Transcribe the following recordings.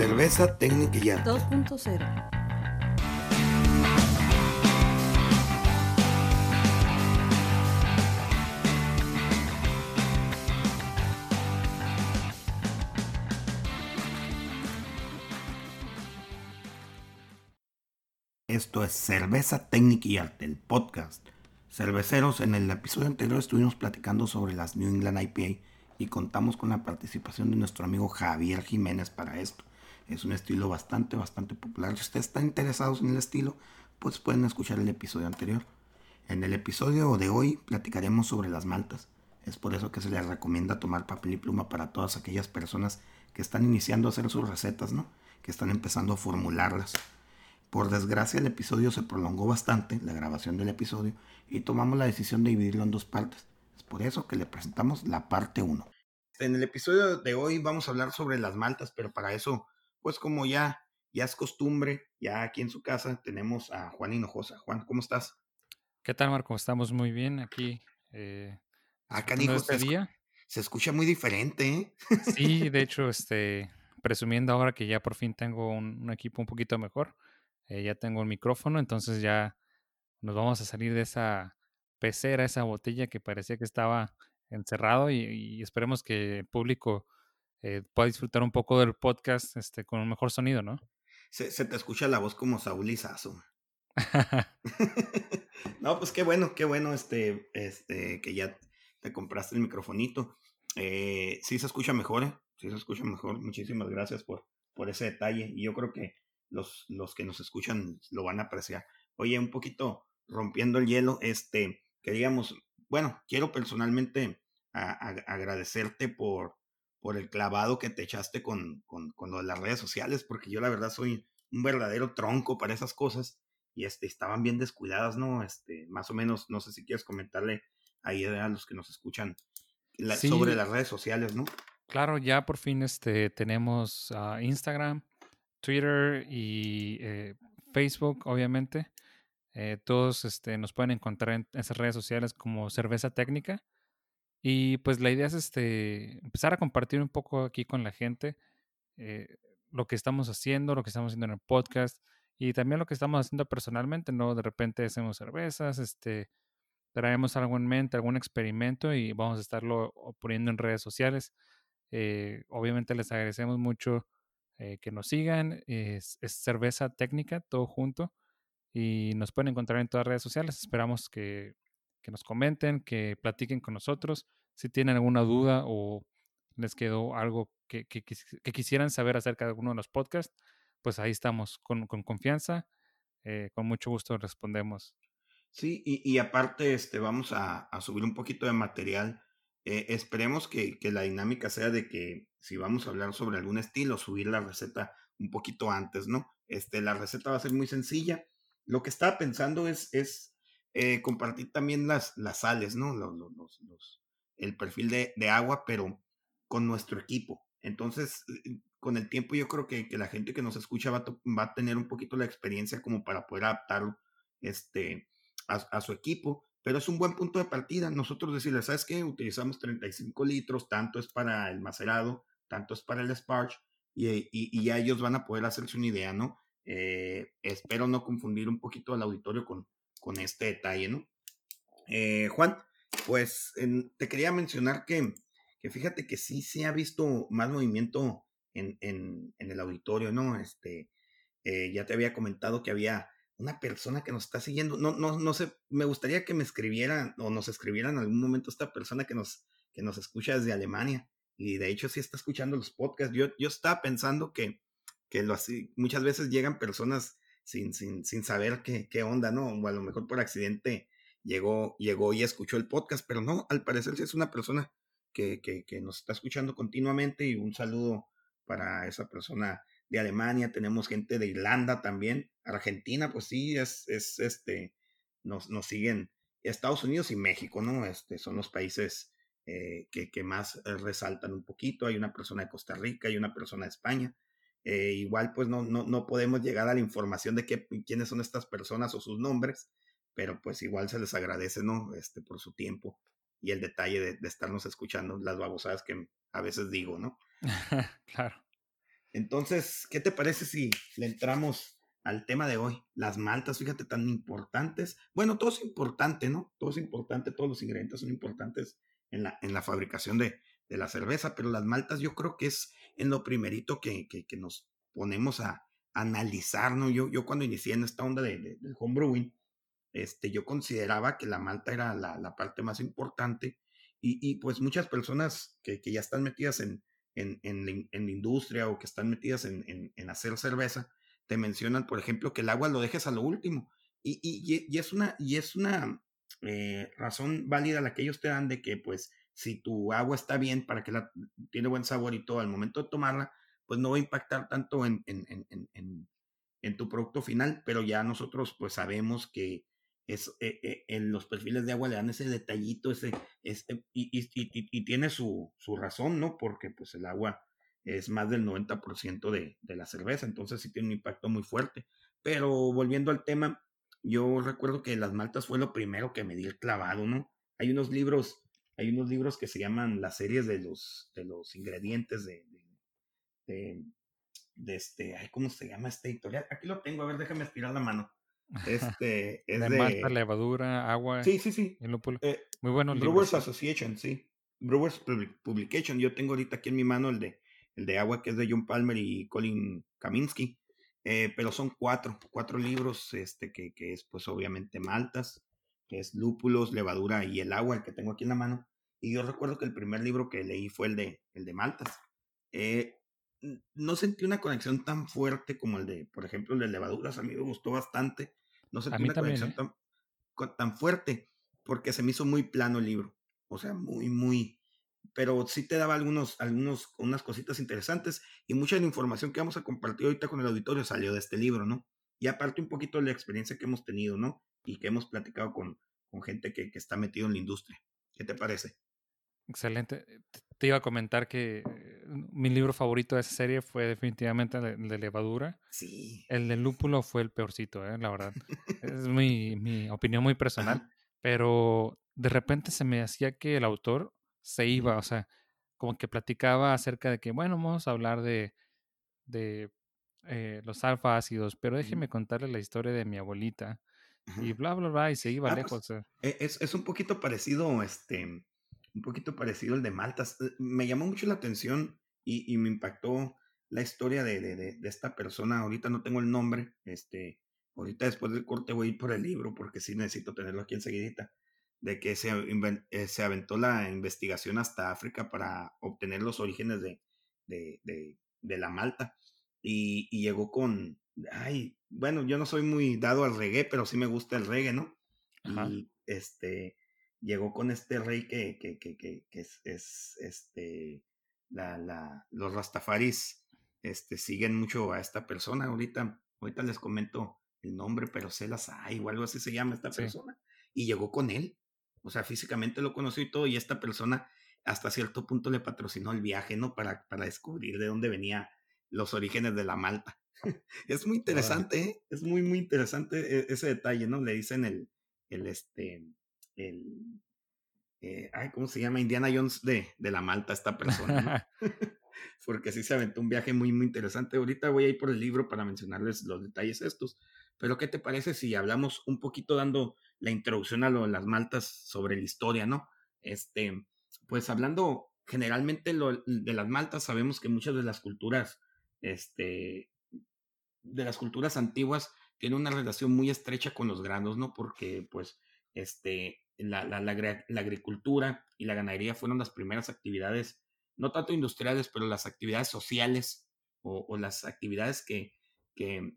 Cerveza técnica ya. 2.0. Esto es Cerveza Técnica y Arte, el podcast. Cerveceros, en el episodio anterior estuvimos platicando sobre las New England IPA y contamos con la participación de nuestro amigo Javier Jiménez para esto. Es un estilo bastante, bastante popular. Si ustedes están interesados en el estilo, pues pueden escuchar el episodio anterior. En el episodio de hoy platicaremos sobre las maltas. Es por eso que se les recomienda tomar papel y pluma para todas aquellas personas que están iniciando a hacer sus recetas, ¿no? Que están empezando a formularlas. Por desgracia el episodio se prolongó bastante, la grabación del episodio, y tomamos la decisión de dividirlo en dos partes. Es por eso que le presentamos la parte 1. En el episodio de hoy vamos a hablar sobre las maltas, pero para eso, pues como ya, ya es costumbre, ya aquí en su casa tenemos a Juan Hinojosa. Juan, ¿cómo estás? ¿Qué tal, Marco? Estamos muy bien aquí. Eh, Acá, ah, este se, día. se escucha muy diferente, ¿eh? Sí, de hecho, este, presumiendo ahora que ya por fin tengo un equipo un poquito mejor eh, ya tengo el micrófono, entonces ya nos vamos a salir de esa pecera, esa botella que parecía que estaba encerrado y, esperemos que el público eh, pueda disfrutar un poco del podcast este, con un mejor sonido, ¿no? Se, te escucha la voz como Saúl no, pues qué bueno, qué bueno este, este, que ya te compraste el microfonito. Eh, sí se escucha mejor, ¿eh? sí se escucha mejor. Muchísimas gracias por, por ese detalle. Y yo creo que los, los que nos escuchan lo van a apreciar. Oye, un poquito rompiendo el hielo, este, queríamos, bueno, quiero personalmente agradecerte por, por el clavado que te echaste con, con, con, lo de las redes sociales, porque yo la verdad soy un verdadero tronco para esas cosas y este, estaban bien descuidadas, ¿no? Este, más o menos, no sé si quieres comentarle ahí a los que nos escuchan sobre las redes sociales, ¿no? Claro, ya por fin este, tenemos Instagram, Twitter y eh, Facebook, obviamente. Eh, todos este, nos pueden encontrar en esas redes sociales como Cerveza Técnica. Y pues la idea es este, empezar a compartir un poco aquí con la gente eh, lo que estamos haciendo, lo que estamos haciendo en el podcast y también lo que estamos haciendo personalmente, ¿no? De repente hacemos cervezas, este, traemos algo en mente, algún experimento y vamos a estarlo poniendo en redes sociales. obviamente les agradecemos mucho eh, que nos sigan. Es, cerveza técnica, todo junto. Y nos pueden encontrar en todas las redes sociales. Esperamos que, nos comenten, que platiquen con nosotros. Si tienen alguna duda o les quedó algo que, quisieran saber acerca de alguno de los podcasts, pues ahí estamos con, confianza. Eh, con mucho gusto respondemos. Sí, y, aparte este, vamos a, subir un poquito de material eh, esperemos que, la dinámica sea de que si vamos a hablar sobre algún estilo, subir la receta un poquito antes, ¿no? Este, la receta va a ser muy sencilla. Lo que estaba pensando es, es eh, compartir también las, las sales, ¿no? Los, los, el perfil de, agua, pero con nuestro equipo. Entonces, eh, con el tiempo yo creo que, la gente que nos escucha va, va, a tener un poquito la experiencia como para poder adaptarlo este, a su equipo pero es un buen punto de partida. Nosotros decirles, ¿sabes qué? Utilizamos 35 litros, tanto es para el macerado, tanto es para el sparge, y, y, ya ellos van a poder hacerse una idea, ¿no? Eh, espero no confundir un poquito al auditorio con, con este detalle, ¿no? Eh, Juan, pues te quería mencionar que, que fíjate que sí se ha visto más movimiento en, en, el auditorio, ¿no? Este, eh, ya te había comentado que había una persona que nos está siguiendo. No, no, no sé, me gustaría que me escribieran o nos escribieran en algún momento esta persona que nos, que nos escucha desde Alemania. Y de hecho sí está escuchando los podcasts. Yo, yo estaba pensando que, que lo así, muchas veces llegan personas sin, sin, sin saber qué, qué onda, ¿no? O a lo mejor por accidente llegó, llegó y escuchó el podcast, pero no, al parecer sí es una persona que, que, que nos está escuchando continuamente y un saludo para esa persona de Alemania, tenemos gente de Irlanda también, Argentina, pues sí, es, es este, nos, nos siguen Estados Unidos y México, ¿no? Este, son los países eh, que, que, más eh, resaltan un poquito. Hay una persona de Costa Rica, hay una persona de España. Eh, igual, pues no, no, no podemos llegar a la información de qué, quiénes son estas personas o sus nombres, pero pues igual se les agradece, ¿no? Este, por su tiempo y el detalle de, de estarnos escuchando las babosadas que a veces digo, ¿no? claro. Entonces, ¿qué te parece si le entramos al tema de hoy? Las maltas, fíjate, tan importantes. Bueno, todo es importante, ¿no? Todo es importante, todos los ingredientes son importantes en la, en la fabricación de, de la cerveza, pero las maltas yo creo que es en lo primerito que, que, nos ponemos a, analizar, ¿no? Yo, yo cuando inicié en esta onda de, de, del homebrewing, este, yo consideraba que la malta era la, la parte más importante y, y, pues muchas personas que, que ya están metidas en, en, en, en, la industria o que están metidas en, en, hacer cerveza, te mencionan, por ejemplo, que el agua lo dejes a lo último. Y, y, y es una, y es una eh, razón válida la que ellos te dan de que, pues, si tu agua está bien para que la, tiene buen sabor y todo al momento de tomarla, pues no va a impactar tanto en, en, en, en tu producto final, pero ya nosotros pues sabemos que es, eh, eh, en los perfiles de agua le dan ese detallito, ese, ese y, y, y, y, tiene su, su razón, ¿no? Porque pues el agua es más del 90% de, de la cerveza, entonces sí tiene un impacto muy fuerte. Pero volviendo al tema, yo recuerdo que las maltas fue lo primero que me di el clavado, ¿no? Hay unos libros, hay unos libros que se llaman las series de los, de los ingredientes de, de, de este, ay, ¿cómo se llama esta editorial? Aquí lo tengo, a ver, déjame estirar la mano. Este, es de, malta, levadura, agua. Sí, sí, sí. Eh, Muy bueno. Brewers Association, sí. Brewers Publication. Yo tengo ahorita aquí en mi mano el de, el de agua, que es de John Palmer y Colin Kaminsky. Eh, pero son cuatro, cuatro libros, este, que, que es pues obviamente maltas, que es lúpulos, levadura y el agua, el que tengo aquí en la mano. Y yo recuerdo que el primer libro que leí fue el de, el de maltas. Eh, no sentí una conexión tan fuerte como el de, por ejemplo, el de levaduras. A mí me gustó bastante. No sentí una también, conexión ¿eh? tan, tan, fuerte porque se me hizo muy plano el libro. O sea, muy, muy. Pero sí te daba algunos, algunos, unas cositas interesantes y mucha de la información que vamos a compartir ahorita con el auditorio salió de este libro, ¿no? Y aparte un poquito de la experiencia que hemos tenido, ¿no? Y que hemos platicado con, con gente que, que está metido en la industria. ¿Qué te parece? Excelente. Te iba a comentar que eh, mi libro favorito de esa serie fue definitivamente el de levadura. Sí. El de lúpulo fue el peorcito, ¿eh? la verdad. es mi, mi, opinión muy personal. Pero de repente se me hacía que el autor se iba, o sea, como que platicaba acerca de que, bueno, vamos a hablar de, de eh, los alfa ácidos, pero déjeme contarle la historia de mi abuelita. Y bla, bla, bla, y se iba ah, lejos. Pues, es, es un poquito parecido, este un poquito parecido al de Maltas. Eh, me llamó mucho la atención y, y me impactó la historia de, de, de, esta persona. Ahorita no tengo el nombre. Este, ahorita después del corte voy a ir por el libro porque sí necesito tenerlo aquí enseguidita. De que se, eh, se aventó la investigación hasta África para obtener los orígenes de, de, de la malta. Y, y, llegó con, ay, bueno, yo no soy muy dado al reggae, pero sí me gusta el reggae, ¿no? Ajá. Y este, llegó con este rey que, que, que, que, que es, es, este, la, la, los rastafaris este, siguen mucho a esta persona. Ahorita, ahorita les comento el nombre, pero se las hay o algo así se llama esta sí. persona. Y llegó con él. O sea, físicamente lo conoció y todo, y esta persona hasta cierto punto le patrocinó el viaje, ¿no? Para, para descubrir de dónde venía los orígenes de la malta. es muy interesante, ¿eh? Es muy, muy interesante ese detalle, ¿no? Le dicen el, el, este, el, eh, ay, ¿cómo se llama? Indiana Jones de, de la Malta, esta persona, ¿no? Porque sí se aventó un viaje muy, muy interesante. Ahorita voy a ir por el libro para mencionarles los detalles estos. Pero, ¿qué te parece si hablamos un poquito dando la introducción a lo de las maltas sobre la historia, ¿no? Este, pues hablando generalmente lo, de las maltas, sabemos que muchas de las culturas, este, de las culturas antiguas, tienen una relación muy estrecha con los granos, ¿no? Porque, pues, este, la, la, la, agricultura y la ganadería fueron las primeras actividades, no tanto industriales, pero las actividades sociales o, las actividades que, que,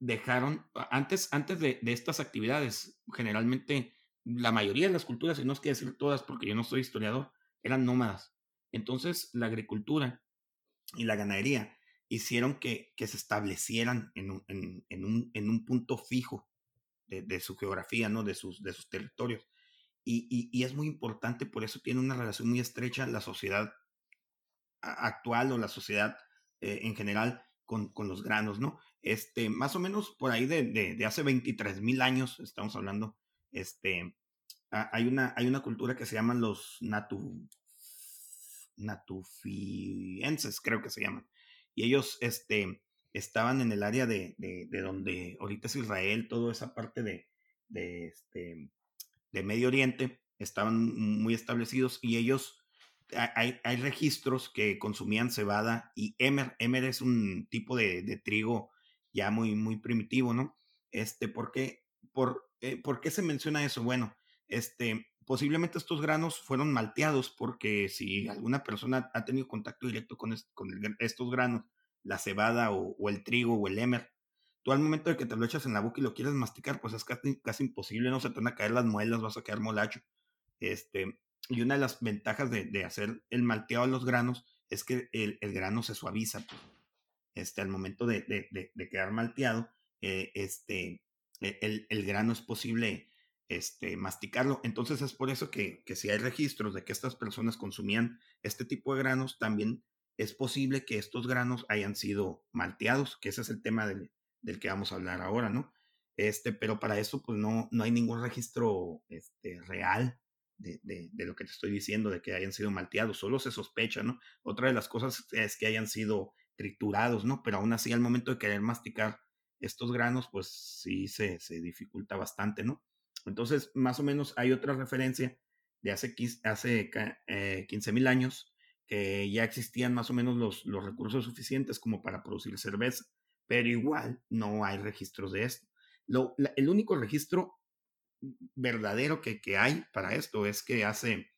dejaron, antes, antes de, estas actividades, generalmente la mayoría de las culturas, y no es que decir todas porque yo no soy historiador, eran nómadas. Entonces la agricultura y la ganadería hicieron que, que se establecieran en un, en, un, en un punto fijo de, su geografía, ¿no? De sus, de sus territorios. Y, y, y, es muy importante, por eso tiene una relación muy estrecha la sociedad actual o la sociedad eh, en general con, con, los granos, ¿no? Este, más o menos por ahí de, de, de hace 23 mil años, estamos hablando, este, hay una, hay una cultura que se llaman los natu, natufienses, creo que se llaman. y ellos, este, estaban en el área de, de, de donde ahorita es Israel, toda esa parte de, de, este, de Medio Oriente, estaban muy establecidos y ellos, hay, hay, registros que consumían cebada y emer. Emer es un tipo de, de trigo ya muy, muy primitivo, ¿no? Este, ¿por qué, por, eh, ¿por qué se menciona eso? Bueno, este, posiblemente estos granos fueron malteados porque si alguna persona ha tenido contacto directo con, con estos granos, la cebada o, el trigo o el emer, tú al momento de que te lo echas en la boca y lo quieres masticar, pues es casi, casi imposible, no se te van a caer las muelas, vas a quedar molacho. Este, y una de las ventajas de, de hacer el malteado de los granos es que el, el grano se suaviza. Pues. Este, al momento de, de, de quedar malteado, eh, este, e, el, el, grano es posible este, masticarlo. Entonces es por eso que, que si hay registros de que estas personas consumían este tipo de granos, también es posible que estos granos hayan sido malteados, que ese es el tema del, del que vamos a hablar ahora, ¿no? Este, pero para eso, pues no, no hay ningún registro este, real de, de, de, lo que te estoy diciendo, de que hayan sido malteados, solo se sospecha, ¿no? Otra de las cosas es que hayan sido triturados, ¿no? Pero aún así, al momento de querer masticar estos granos, pues sí se, se dificulta bastante, ¿no? Entonces, más o menos hay otra referencia de hace, hace eh, 15 mil años que ya existían más o menos los, los recursos suficientes como para producir cerveza pero igual no hay registros de esto. Lo, el único registro verdadero que, que, hay para esto es que hace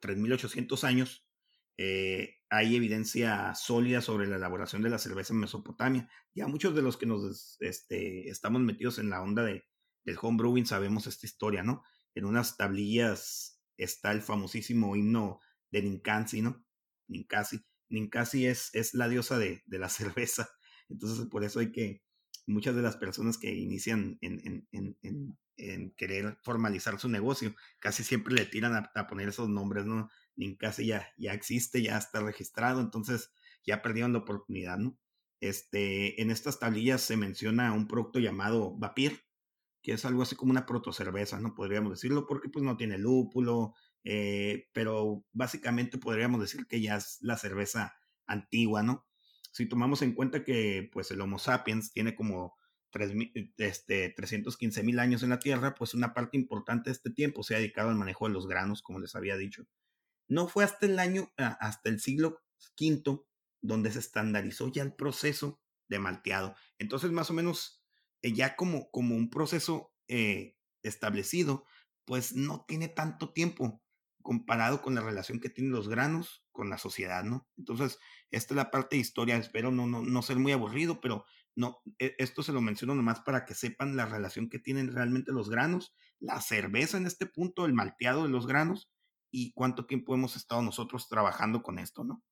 3.800 años eh, hay evidencia sólida sobre la elaboración de la cerveza en Mesopotamia. Ya muchos de los que nos este, estamos metidos en la onda de, del homebrewing sabemos esta historia, ¿no? En unas tablillas está el famosísimo himno de Ninkasi, ¿no? Ninkasi. Ninkasi es, es la diosa de, de la cerveza entonces, por eso hay que, muchas de las personas que inician en, en, en, en querer formalizar su negocio, casi siempre le tiran a, poner esos nombres, ¿no? casi ya, ya existe, ya está registrado, entonces ya perdieron la oportunidad, ¿no? Este, en estas tablillas se menciona un producto llamado Vapir, que es algo así como una protocerveza, ¿no? Podríamos decirlo, porque pues no tiene lúpulo, eh, pero básicamente podríamos decir que ya es la cerveza antigua, ¿no? si tomamos en cuenta que pues el Homo sapiens tiene como 3, este, 315 mil años en la Tierra, pues una parte importante de este tiempo se ha dedicado al manejo de los granos, como les había dicho. No fue hasta el año, hasta el siglo V, donde se estandarizó ya el proceso de malteado. Entonces, más o menos, eh, ya como, como un proceso eh, establecido, pues no tiene tanto tiempo comparado con la relación que tienen los granos con la sociedad, ¿no? Entonces, esta es la parte de historia, espero no, no, no ser muy aburrido, pero no, e, esto se lo menciono nomás para que sepan la relación que tienen realmente los granos, la cerveza en este punto, el malteado de los granos y cuánto tiempo hemos estado nosotros trabajando con esto, ¿no?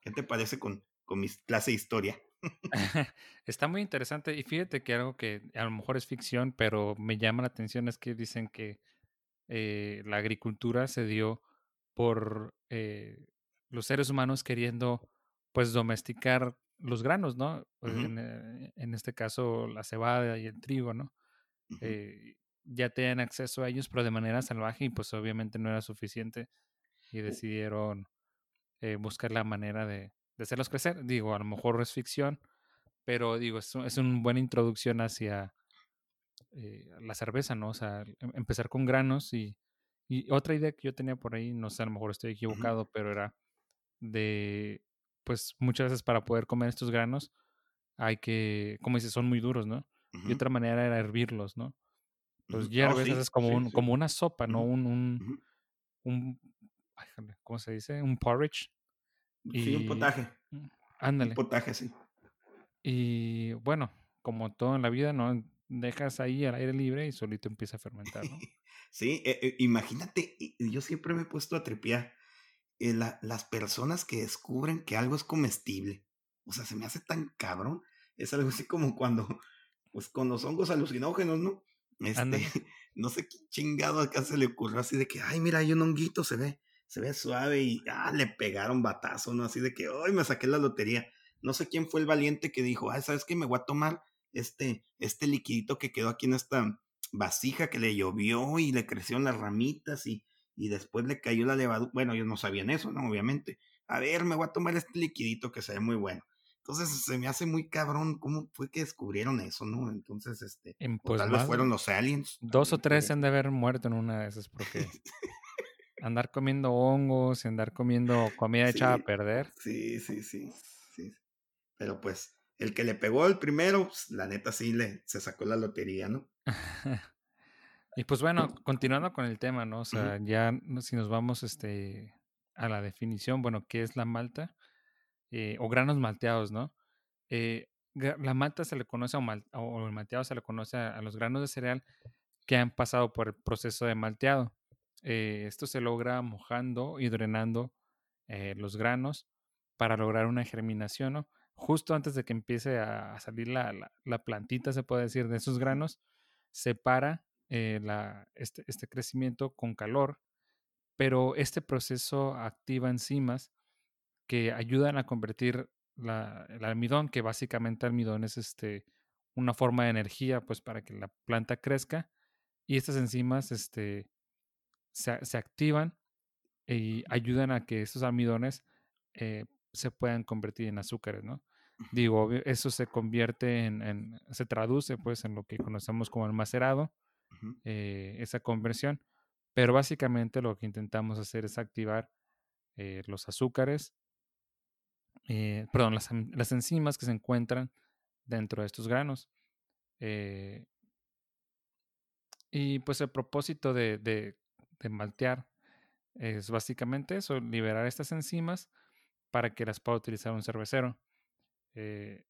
¿Qué te parece con, con mi clase de historia? Está muy interesante y fíjate que algo que a lo mejor es ficción, pero me llama la atención es que dicen que eh, la agricultura se dio por eh, los seres humanos queriendo pues domesticar los granos, ¿no? Uh -huh. en, eh, en, este caso la cebada y el trigo, ¿no? Uh -huh. eh, ya tenían acceso a ellos, pero de manera salvaje y pues obviamente no era suficiente y decidieron eh, buscar la manera de, de, hacerlos crecer. Digo, a lo mejor es ficción, pero digo, es, es una buena introducción hacia eh, la cerveza, ¿no? O sea, em, empezar con granos y, y, otra idea que yo tenía por ahí, no sé, a lo mejor estoy equivocado, uh -huh. pero era de, pues muchas veces para poder comer estos granos hay que, como dices, son muy duros, ¿no? Uh -huh. Y otra manera era hervirlos, ¿no? Los Oh, hierves, sí, haces como, sí, un, sí. como una sopa, ¿no? Un, un, ay, ¿cómo se dice? Un porridge. Sí, un Y, potaje. mm, Un ándale. potaje, sí. Y bueno, como todo en la vida, ¿no? Dejas ahí al aire libre y solito empieza a fermentar, ¿no? Sí, eh, eh, imagínate, yo siempre me he puesto a tripear eh, la- las personas que descubren que algo es comestible. O sea, se me hace tan cabrón. Es algo así como cuando, pues con los hongos alucinógenos, ¿no? Este, no sé qué chingado acá se le ocurrió así de que, ay, mira, hay un honguito, se ve, se ve suave y, ah, le pegaron batazo, ¿no? Así de que, ay, me saqué la lotería. No sé quién fue el valiente que dijo, ay, ¿sabes qué? Me voy a tomar este, este liquidito que quedó aquí en esta vasija que le llovió y le crecieron las ramitas y, y después le cayó la levadura. Bueno, ellos no sabían eso, ¿no? Obviamente. A ver, me voy a tomar este liquidito que se ve muy bueno. Entonces se me hace muy cabrón cómo fue que descubrieron eso, ¿no? Entonces, este, pues tal vez fueron los aliens. Dos o tres se han de haber muerto en una de esas porque andar comiendo hongos y andar comiendo comida echada a perder. Sí, sí, sí, sí. Pero pues el que le pegó el primero, pues, la neta sí le se sacó la lotería, ¿no? y pues bueno, continuando con el tema, ¿no? O sea, ya si nos vamos este, a la definición, bueno, ¿qué es la malta? Eh, o granos malteados, ¿no? Eh, la malta se le conoce, o, el malteado se le conoce a, los granos de cereal que han pasado por el proceso de malteado. Eh, esto se logra mojando y drenando los granos para lograr una germinación, ¿no? Justo antes de que empiece a salir la, plantita, se puede decir, de esos granos, separa eh, este, este, crecimiento con calor, pero este proceso activa enzimas que ayudan a convertir el almidón, que básicamente el almidón es este, una forma de energía pues, para que la planta crezca, y estas enzimas este, se, se activan y ayudan a que estos almidones eh, se puedan convertir en azúcares, ¿no? Digo, eso se convierte en, se traduce pues en lo que conocemos como el macerado, eh, esa conversión, pero básicamente lo que intentamos hacer es activar eh, los azúcares, eh, perdón, las, enzimas que se encuentran dentro de estos granos. y pues el propósito de, de, de maltear es básicamente eso, liberar estas enzimas para que las pueda utilizar un cervecero. Eh,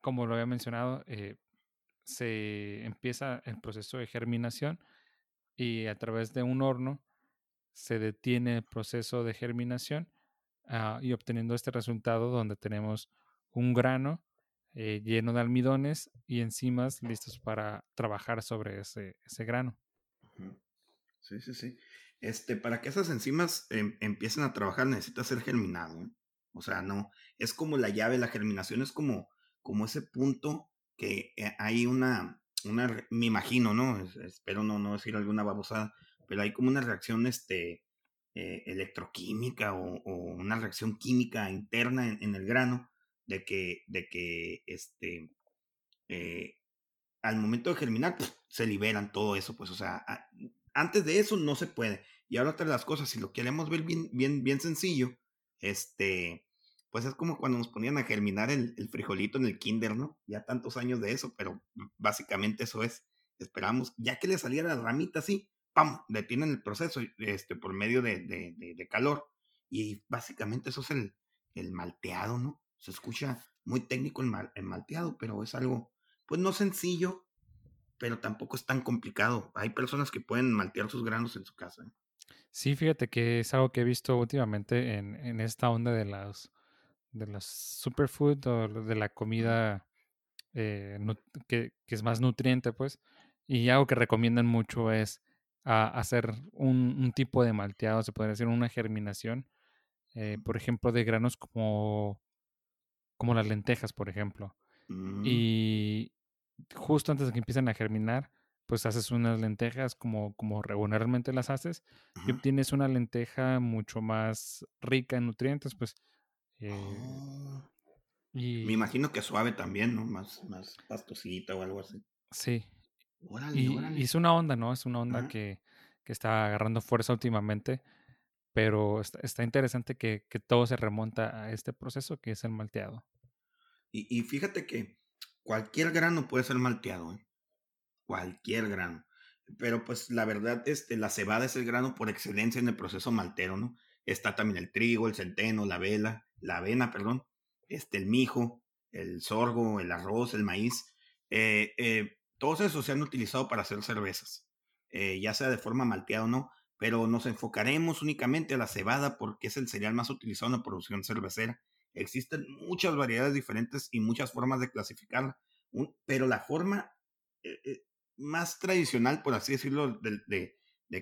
como lo había mencionado, eh, se empieza el proceso de germinación y a través de un horno se detiene el proceso de germinación ah, y obteniendo este resultado donde tenemos un grano eh, lleno de almidones y enzimas listos para trabajar sobre ese, ese grano. Sí, sí, sí. Este, para que esas enzimas em, empiecen a trabajar necesita ser germinado. O sea, no, es como la llave, la germinación es como, como ese punto que eh, hay una, una, me imagino, ¿no? espero no, no decir alguna babosada, pero hay como una reacción este, eh, electroquímica o, una reacción química interna en, el grano de que, de que este, eh, al momento de germinar se liberan todo eso, pues, o sea, antes de eso no se puede. Y ahora otra de las cosas, si lo queremos ver bien, bien, bien sencillo, este, pues es como cuando nos ponían a germinar el, frijolito en el kinder, ¿no? Ya tantos años de eso, pero básicamente eso es. Esperamos, ya que le saliera la ramita así, ¡pam! Detienen el proceso este, por medio de, de, calor. Y básicamente eso es el, el, malteado, ¿no? Se escucha muy técnico el, el malteado, pero es algo, pues no sencillo, pero tampoco es tan complicado. Hay personas que pueden maltear sus granos en su casa. Sí, fíjate que es algo que he visto últimamente en, en esta onda de las de las superfood o de la comida eh, que, es más nutriente, pues. Y algo que recomiendan mucho es hacer un, tipo de malteado, se podría decir una germinación, eh, por ejemplo, de granos como, como las lentejas, por ejemplo. Mm. Y justo antes de que empiecen a germinar, pues haces unas lentejas como, como regularmente las haces y obtienes una lenteja mucho más rica en nutrientes, pues. Eh, oh. y... Me imagino que suave también, ¿no? Más, más pastosita o algo así. Sí. y, es una onda, ¿no? Es una onda que, que, está agarrando fuerza últimamente, pero está, interesante que, que, todo se remonta a este proceso que es el malteado. Y, y fíjate que cualquier grano puede ser malteado, ¿eh? cualquier grano. Pero pues la verdad, este, la cebada es el grano por excelencia en el proceso maltero, ¿no? Está también el trigo, el centeno, la vela, la avena, perdón, este, el mijo, el sorgo, el arroz, el maíz. Eh, eh, todos esos se han utilizado para hacer cervezas, ya sea de forma malteada o no, pero nos enfocaremos únicamente a la cebada porque es el cereal más utilizado en la producción cervecera. Existen muchas variedades diferentes y muchas formas de clasificarla, pero la forma más tradicional, por así decirlo, de,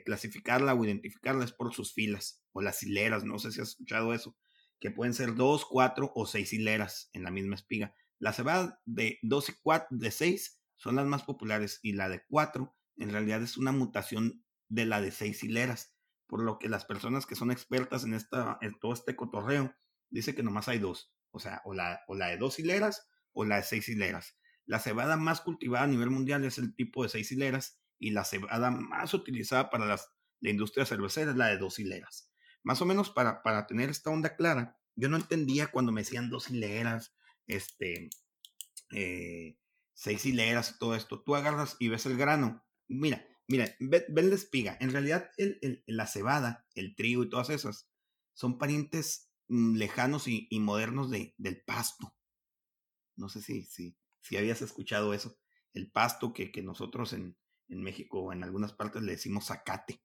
clasificarla o identificarla es por sus filas o las hileras. No sé si has escuchado eso, que pueden ser dos, cuatro o seis hileras en la misma espiga. La cebada de dos y cuatro, de seis son las más populares y la de cuatro en realidad es una mutación de la de seis hileras, por lo que las personas que son expertas en, esta, en todo este cotorreo dicen que nomás hay dos. o sea, o la, o la de dos hileras o la de seis hileras. La cebada más cultivada a nivel mundial es el tipo de seis hileras y la cebada más utilizada para las, la industria cervecera es la de dos hileras. Más o menos para, para tener esta onda clara, yo no entendía cuando me decían dos hileras, este, eh, seis hileras y todo esto. Tú agarras y ves el grano. Mira, mira, ven la espiga. En realidad, el, la cebada, el trigo y todas esas son parientes lejanos y, modernos de, del pasto. No sé si, si, si habías escuchado eso. El pasto que, que nosotros en, en México o en algunas partes le decimos zacate.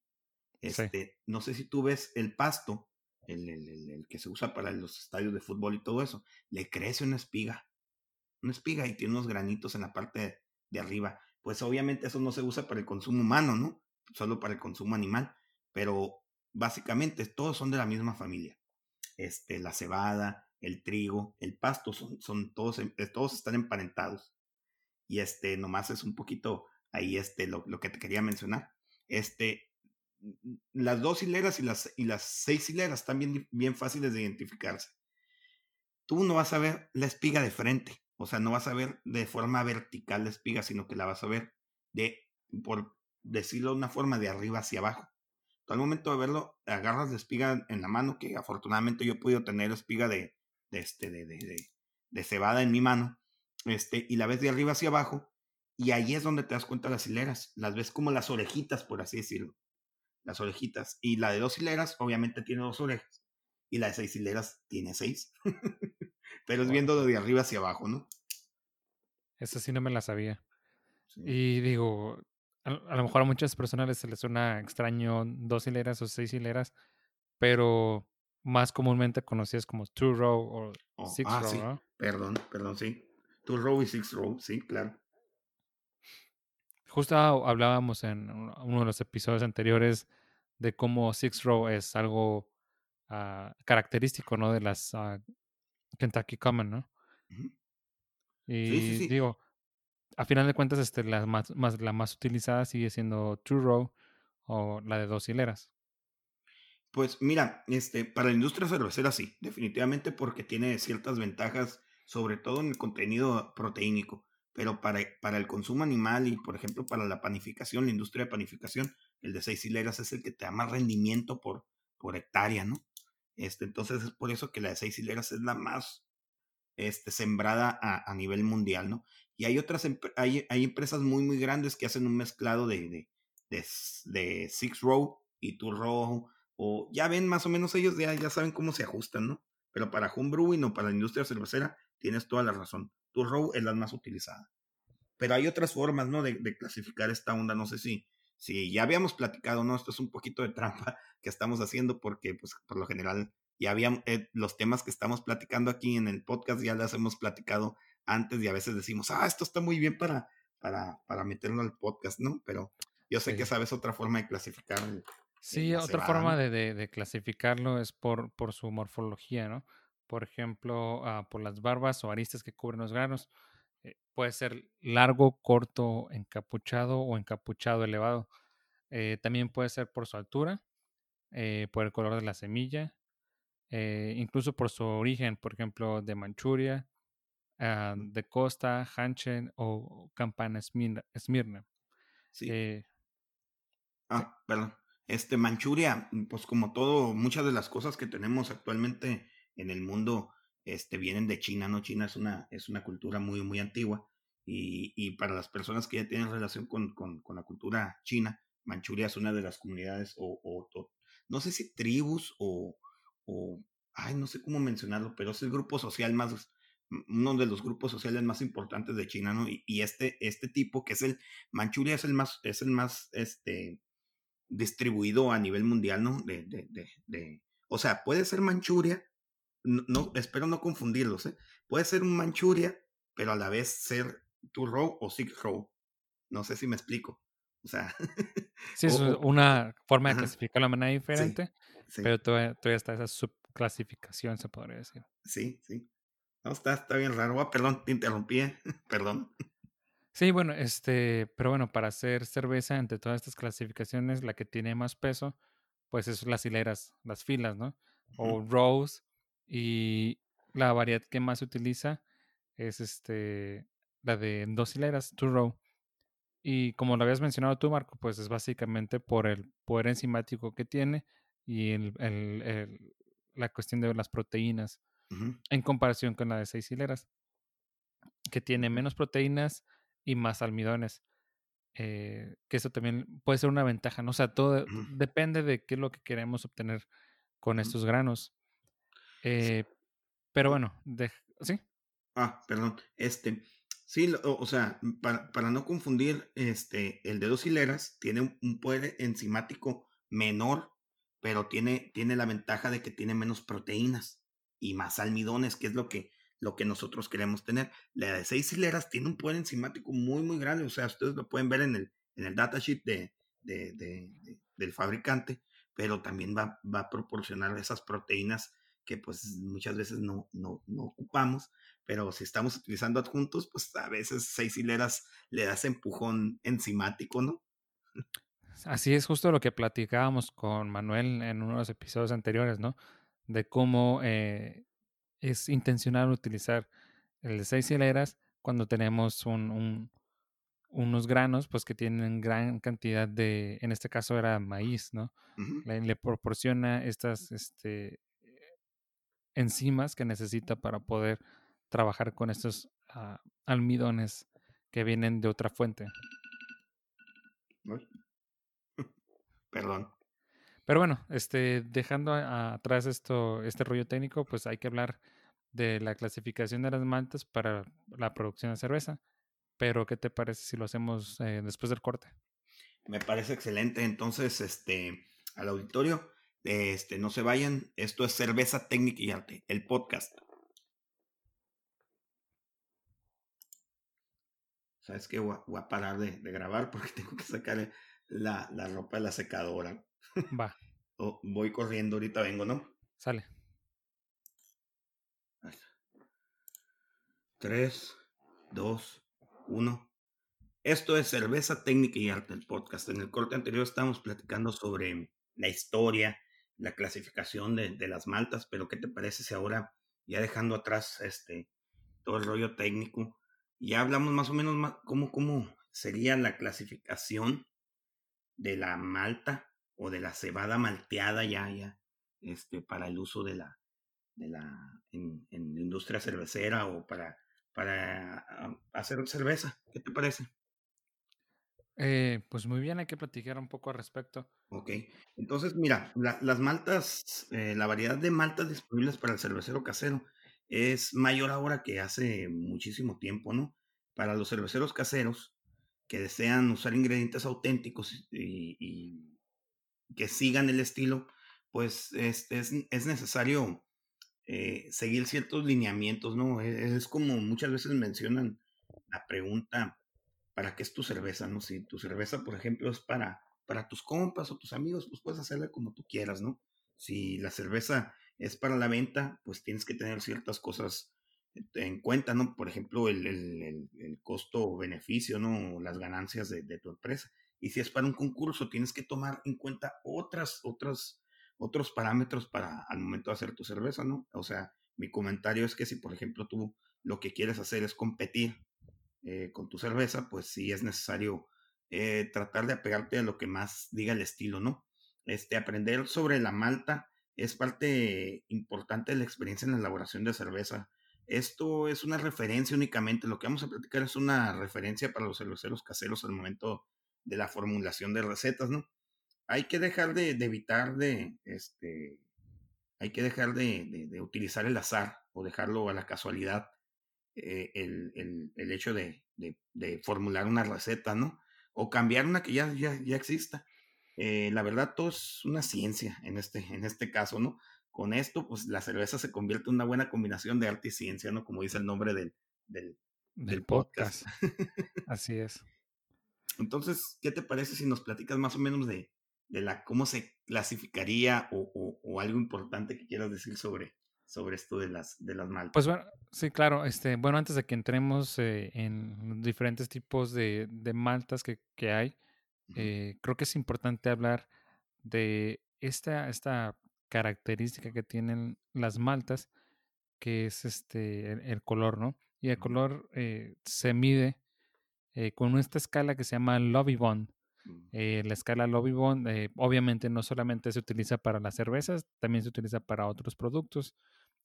Este, No sé si tú ves el pasto, el, el, el, que se usa para los estadios de fútbol y todo eso, le crece una espiga una espiga y tiene unos granitos en la parte de arriba. Pues obviamente eso no se usa para el consumo humano, ¿no? Solo para el consumo animal. Pero básicamente todos son de la misma familia. Este, la cebada, el trigo, el pasto, son, son todos, eh, todos están emparentados. Y este, nomás es un poquito ahí este, lo, lo que te quería mencionar. Este, las dos hileras y las, y las seis hileras están bien, bien fáciles de identificarse. Tú no vas a ver la espiga de frente. O sea, no vas a ver de forma vertical la espiga, sino que la vas a ver de, por decirlo de una forma, de arriba hacia abajo. Al momento de verlo, agarras la espiga en la mano, que afortunadamente yo he podido tener espiga de, de, este, de, de, de, cebada en mi mano, este, y la ves de arriba hacia abajo, y ahí es donde te das cuenta las hileras. Las ves como las orejitas, por así decirlo. Las orejitas. Y la de dos hileras, obviamente tiene dos orejas. Y la de seis hileras tiene seis. pero es viendo de arriba hacia abajo, ¿no? Esa sí no me la sabía. Y digo, a, lo mejor a muchas personas se les suena extraño dos hileras o seis hileras, pero más comúnmente conocidas como two row o oh, six ah, row, sí. Perdón, perdón, sí. Two row y six row, sí, claro. Justo hablábamos en uno de los episodios anteriores de cómo six row es algo ah, característico, ¿no? De las uh, Kentucky Common, ¿no? Y digo, a final de cuentas, este, la, más, la más utilizada sigue siendo True Row o la de dos hileras. Pues mira, este, para la industria cervecera sí, definitivamente porque tiene ciertas ventajas, sobre todo en el contenido proteínico, pero para, para el consumo animal y, por ejemplo, para la panificación, la industria de panificación, el de seis hileras es el que te da más rendimiento por, por hectárea, ¿no? Este, entonces es por eso que la de seis hileras es la más este, sembrada a, nivel mundial, ¿no? Y hay otras, hay, hay, empresas muy, muy grandes que hacen un mezclado de, de, de, Six Row y Two Row, o ya ven más o menos ellos ya, ya saben cómo se ajustan, ¿no? Pero para homebrewing o para la industria cervecera tienes toda la razón. Two Row es la más utilizada. Pero hay otras formas, ¿no? De, clasificar esta onda, no sé si, si ya habíamos platicado, ¿no? Esto es un poquito de trampa que estamos haciendo porque, pues, por lo general, ya habían eh, los temas que estamos platicando aquí en el podcast, ya las hemos platicado antes y a veces decimos, ah, esto está muy bien para, para, para meterlo al podcast, ¿no? Pero yo sé que sabes otra forma de clasificar. sí, otra forma de, de, clasificarlo es por, por su morfología, ¿no? Por ejemplo, uh, por las barbas o aristas que cubren los granos. Eh, puede ser largo, corto, encapuchado o encapuchado elevado. Eh, también puede ser por su altura, eh, por el color de la semilla, incluso por su origen, por ejemplo, de Manchuria, ah, de Costa, Hanchen o Campana Esmirna. Sí. ah, perdón. Este, Manchuria, pues como todo, muchas de las cosas que tenemos actualmente en el mundo este, vienen de China, ¿no? China es una, es una cultura muy, muy antigua y, y para las personas que ya tienen relación con, con, con, la cultura china, Manchuria es una de las comunidades o, o, no sé si tribus o, o, ay, no sé cómo mencionarlo, pero es el grupo social más, uno de los grupos sociales más importantes de China, ¿no? Y, y este, este tipo, que es el, Manchuria es el más, es el más, este, distribuido a nivel mundial, ¿no? De, de, de, de, o sea, puede ser Manchuria, no, espero no confundirlos, ¿eh? Puede ser un Manchuria, pero a la vez ser two row o six row. No sé si me explico. O sea. sí, es una forma de clasificarlo de manera diferente, pero todavía, todavía, está esa subclasificación, se podría decir. Sí, sí. No, está, está bien raro. Ah, perdón, te interrumpí. ¿eh? perdón. Sí, bueno, este, pero bueno, para hacer cerveza entre todas estas clasificaciones, la que tiene más peso, pues es las hileras, las filas, ¿no? O rows, y la variedad que más se utiliza es este, la de dos hileras, two row. Y como lo habías mencionado tú, Marco, pues es básicamente por el poder enzimático que tiene y el, el, el, la cuestión de las proteínas En comparación con la de seis hileras, que tiene menos proteínas y más almidones. eh, que eso también puede ser una ventaja, ¿no? O sea, todo depende de qué es lo que queremos obtener con estos granos. Sí. Eh, pero bueno, de, sí, Ah, perdón. Este, sí, o sea, para, para no confundir, este, el de dos hileras tiene un, un poder enzimático menor, pero tiene, tiene la ventaja de que tiene menos proteínas y más almidones, que es lo que, lo que nosotros queremos tener. La de seis hileras tiene un poder enzimático muy, muy grande. O sea, ustedes lo pueden ver en el, en el datasheet de, de, de- de- del fabricante, pero también va, va a proporcionar esas proteínas que pues muchas veces no, no, no ocupamos pero si estamos utilizando adjuntos, pues a veces seis hileras le das empujón enzimático, ¿no? así es justo lo que platicábamos con Manuel en uno de los episodios anteriores, ¿no? De cómo eh, es intencional utilizar el de seis hileras cuando tenemos un, un- unos granos, pues que tienen gran cantidad de, en este caso era maíz, ¿no? Le, le proporciona estas este, enzimas que necesita para poder trabajar con estos ah, almidones que vienen de otra fuente. Perdón. Pero bueno, este, dejando atrás esto, este rollo técnico, pues hay que hablar de la clasificación de las maltas para la producción de cerveza. Pero, ¿qué te parece si lo hacemos eh, después del corte? Me parece excelente. Entonces, este, al auditorio, este, no se vayan. Esto es Cerveza Técnica y Arte, el podcast. ¿Sabes qué? Voy a, voy a parar de, de grabar porque tengo que sacar la, la ropa de la secadora. Va, Oh, voy corriendo, ahorita vengo, ¿no? sale. 3, 2, 1. Esto es Cerveza Técnica y Arte, el podcast. En el corte anterior estábamos platicando sobre la historia, la clasificación de, de las maltas, pero ¿qué te parece si ahora, ya dejando atrás este, todo el rollo técnico, ya hablamos más o menos más, cómo, cómo sería la clasificación de la malta o de la cebada malteada ya, ya, este, para el uso de la, de la, en, en la industria cervecera o para, para ah, hacer cerveza. ¿Qué te parece? Eh, pues muy bien, hay que platicar un poco al respecto. Ok, entonces mira, la- las maltas, eh, la variedad de maltas disponibles para el cervecero casero es mayor ahora que hace muchísimo tiempo, ¿no? Para los cerveceros caseros que desean usar ingredientes auténticos y, y que sigan el estilo, pues es, es, es necesario eh, seguir ciertos lineamientos, ¿no? Es, es como muchas veces mencionan la pregunta, ¿para qué es tu cerveza, no? Si tu cerveza, por ejemplo, es para, para tus compas o tus amigos, pues puedes hacerla como tú quieras, ¿no? Si la cerveza es para la venta, pues tienes que tener ciertas cosas en cuenta, ¿no? Por ejemplo, el, el, el, costo-beneficio, ¿no? Las ganancias de, de, tu empresa. Y si es para un concurso, tienes que tomar en cuenta otras, otras, otros parámetros para al momento de hacer tu cerveza, ¿no? O sea, mi comentario es que si, por ejemplo, tú lo que quieres hacer es competir eh, con tu cerveza, pues sí es necesario eh, tratar de apegarte a lo que más diga el estilo, ¿no? Este, aprender sobre la malta es parte importante de la experiencia en la elaboración de cerveza. Esto es una referencia únicamente, lo que vamos a platicar es una referencia para los cerveceros caseros al momento de la formulación de recetas, ¿no? Hay que dejar de, de evitar de, este, hay que dejar de, de, de, utilizar el azar o dejarlo a la casualidad eh, el, el, el, hecho de, de, formular una receta, ¿no? O cambiar una que ya, ya, ya exista. Eh, la verdad, todo es una ciencia en este, en este caso, ¿no? Con esto, pues la cerveza se convierte en una buena combinación de arte y ciencia, ¿no? Como dice el nombre del, del, del, del podcast. podcast. Así es. Entonces, ¿qué te parece si nos platicas más o menos de, de la cómo se clasificaría o, o, o, algo importante que quieras decir sobre, sobre esto de las, de las maltas? Pues bueno, sí, claro. Este, bueno, antes de que entremos eh, en diferentes tipos de, de maltas que, que hay, uh -huh. eh, creo que es importante hablar de esta, esta característica que tienen las maltas, que es este el, color, ¿no? Y el color eh, se mide eh, con esta escala que se llama Lobby Bond. Mm. Eh, la escala Lobby Bond obviamente no solamente se utiliza para las cervezas, también se utiliza para otros productos,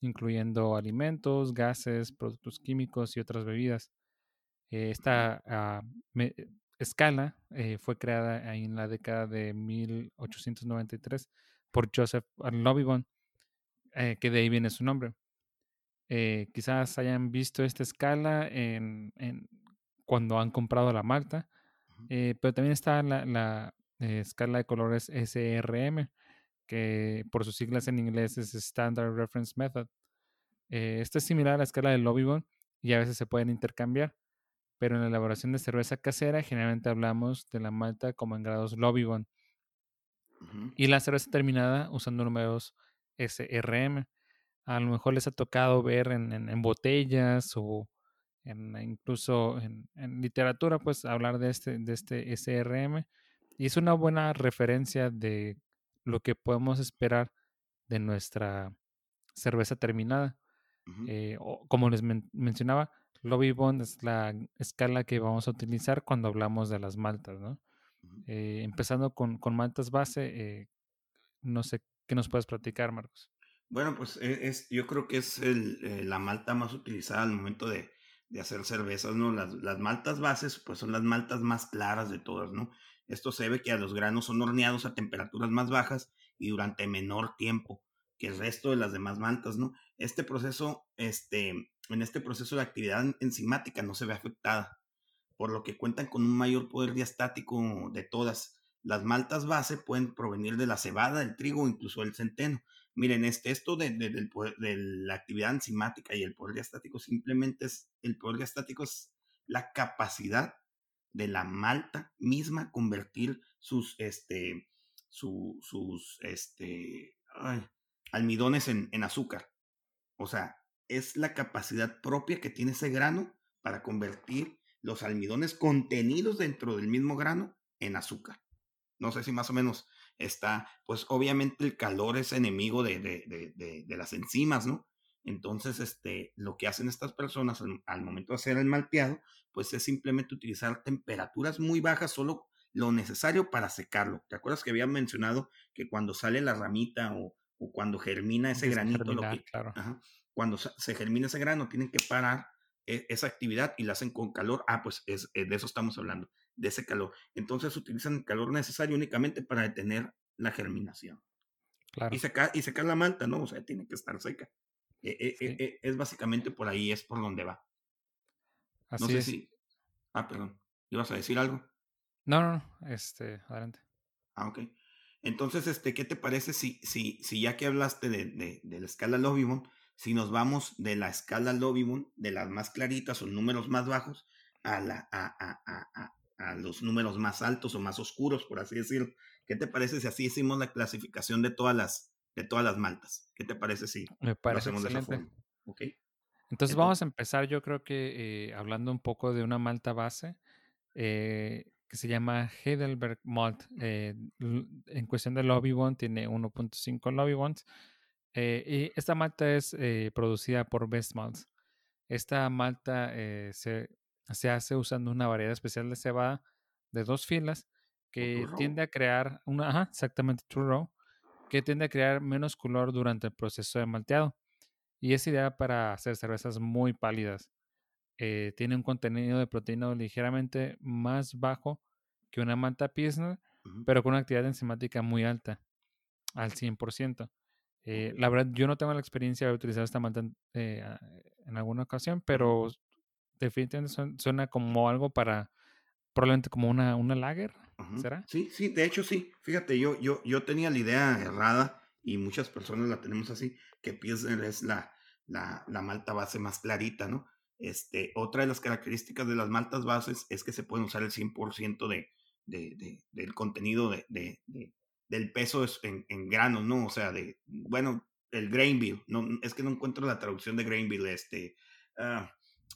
incluyendo alimentos, gases, productos químicos y otras bebidas. esta ah, escala fue creada en la década de 1893 por Joseph Lobibond, que de ahí viene su nombre. Eh, quizás hayan visto esta escala en, cuando han comprado la malta, eh, pero también está la, eh, escala de colores SRM, que por sus siglas en inglés es Standard Reference Method. esta es similar a la escala de Lobibon y a veces se pueden intercambiar, pero en la elaboración de cerveza casera generalmente hablamos de la malta como en grados Lobibon y la cerveza terminada usando números SRM a lo mejor les ha tocado ver en, botellas o en, incluso en, literatura, pues hablar de este, de este SRM. Y es una buena referencia de lo que podemos esperar de nuestra cerveza terminada. Eh, como les mencionaba, Lobby Bond es la escala que vamos a utilizar cuando hablamos de las maltas, ¿no? Eh, empezando con, maltas base, eh, no sé qué nos puedes platicar, Marcos. Bueno, pues e, es, yo creo que es el, eh, la malta más utilizada al momento de, de hacer cervezas, ¿no? Las, las, maltas bases, pues son las maltas más claras de todas, ¿no? Esto se ve que a los granos son horneados a temperaturas más bajas y durante menor tiempo que el resto de las demás maltas, ¿no? Este proceso, este, en este proceso la actividad enzimática no se ve afectada, por lo que cuentan con un mayor poder diastático de todas. Las maltas base pueden provenir de la cebada, el trigo incluso del centeno. Miren, este, esto de, de, la actividad enzimática y el poder diastático simplemente es, el poder diastático es la capacidad de la malta misma convertir sus, este, sus, este, almidones en, en azúcar. O sea, es la capacidad propia que tiene ese grano para convertir los almidones contenidos dentro del mismo grano en azúcar. No sé si más o menos está, pues obviamente el calor es enemigo de, de, las enzimas, ¿no? Entonces, este, lo que hacen estas personas al, momento de hacer el malteado, pues es simplemente utilizar temperaturas muy bajas, solo lo necesario para secarlo. ¿Te acuerdas que había mencionado que cuando sale la ramita o, cuando germina ese granito, lo que, cuando se germina ese grano, tienen que parar esa actividad y la hacen con calor? Ah, pues es, de eso estamos hablando de ese calor. Entonces utilizan el calor necesario únicamente para detener la germinación. Y, secar, y secar la malta, ¿no? O sea, tiene que estar seca. E, e, e, es básicamente por ahí, es por donde va. Así no sé si. Ah, perdón. ¿Ibas a decir algo? No, no, no. Este, adelante. Ah, ok. Entonces, este, ¿qué te parece si, si, si ya que hablaste de, de, de la escala Lobibon, si nos vamos de la escala Lobibon, de las más claritas o números más bajos, a, la, a, a, a los números más altos o más oscuros, por así decirlo. ¿Qué te parece si así hicimos la clasificación de todas las, de todas las maltas? ¿Qué te parece si Me parece lo hacemos de esa forma? Entonces, vamos a empezar, yo creo que eh, hablando un poco de una malta base eh, que se llama Heidelberg Malt. Eh, en cuestión de Lobby One, tiene 1.5 Lobby Ones. y esta malta es producida por Best Malts. Esta malta se se hace usando una variedad especial de cebada de dos filas que tiende a crear una, ajá, exactamente, true que tiende a crear menos color durante el proceso de malteado. Y es ideal para hacer cervezas muy pálidas. Eh, tiene un contenido de proteína ligeramente más bajo que una malta Pilsner, pero con una actividad enzimática muy alta, al 100%. Eh, la verdad, yo no tengo la experiencia de utilizar esta malta eh, en alguna ocasión, pero definitivamente suena como algo para, probablemente como una, una lager, ¿será? Sí, sí, de hecho sí. Fíjate, yo, yo, yo tenía la idea errada y muchas personas la tenemos así, que Pilsner es la, la, la malta base más clarita, ¿no? Este, otra de las características de las maltas bases es que se pueden usar el 100% de, de, de, del contenido de, del peso en, en granos, ¿no? O sea, de, bueno, el grain bill, no, es que no encuentro la traducción de grain bill, este, uh,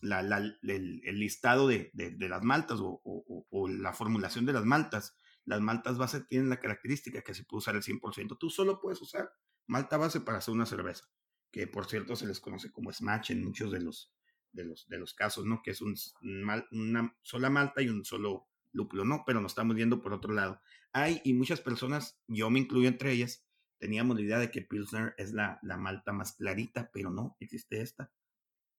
la, el, listado de, de, las maltas o, o, la formulación de las maltas, las maltas base tienen la característica que se puede usar el 100%. Tú solo puedes usar malta base para hacer una cerveza. que por cierto se les conoce como Smash en muchos de los, de los, de los casos, ¿no? Que es un, una sola malta y un solo lúpulo, ¿no? Pero nos estamos viendo por otro lado. Hay, y muchas personas, yo me incluyo entre ellas, teníamos la idea de que Pilsner es la, la malta más clarita, pero no, existe esta,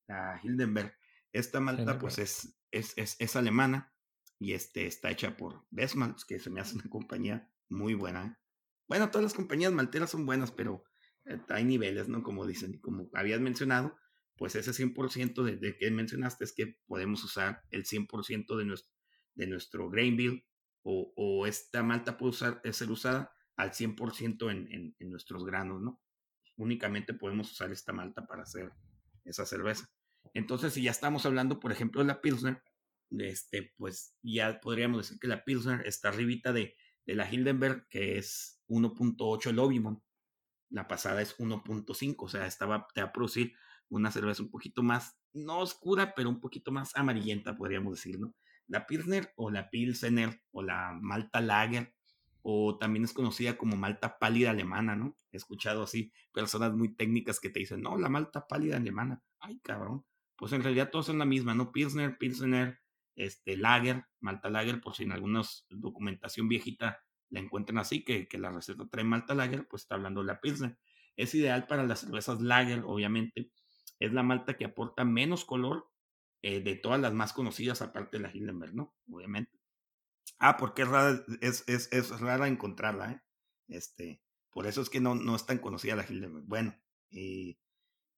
la Hildenberg. Esta malta, pues, es, es, es, es, alemana y este, está hecha por Besmalt, que se me hace una compañía muy buena. Bueno, todas las compañías malteras son buenas, pero eh, hay niveles, ¿no? Como dicen, como habías mencionado, pues ese 100% de, de, que mencionaste es que podemos usar el 100% de nuestro, de nuestro grain bill o, esta malta puede usar, ser usada al 100% en, en, nuestros granos, ¿no? Únicamente podemos usar esta malta para hacer esa cerveza. Entonces, si ya estamos hablando, por ejemplo, de la Pilsner, este, pues ya podríamos decir que la Pilsner está arribita de, de la Hildenberg, que es 1.8 el Obimon. La pasada es 1.5, o sea, estaba, te va a producir una cerveza un poquito más, no oscura, pero un poquito más amarillenta, podríamos decir, ¿no? La Pilsner o la Pilsener o la Malta Lager, o también es conocida como Malta pálida alemana, ¿no? He escuchado así personas muy técnicas que te dicen, no, la Malta pálida alemana. Ay, cabrón. Pues en realidad todos son la misma, ¿no? Pilsner, Pilsener, este, Lager, Malta Lager, por si en alguna documentación viejita la encuentran así, que, que la receta trae Malta Lager, pues está hablando de la Pilsner. Es ideal para las cervezas Lager, obviamente. Es la malta que aporta menos color eh, de todas las más conocidas, aparte de la Hildenberg, ¿no? Obviamente. Ah, porque es rara, es, es, rara encontrarla, ¿eh? Este, por eso es que no, no es tan conocida la Hildenberg. Bueno, y,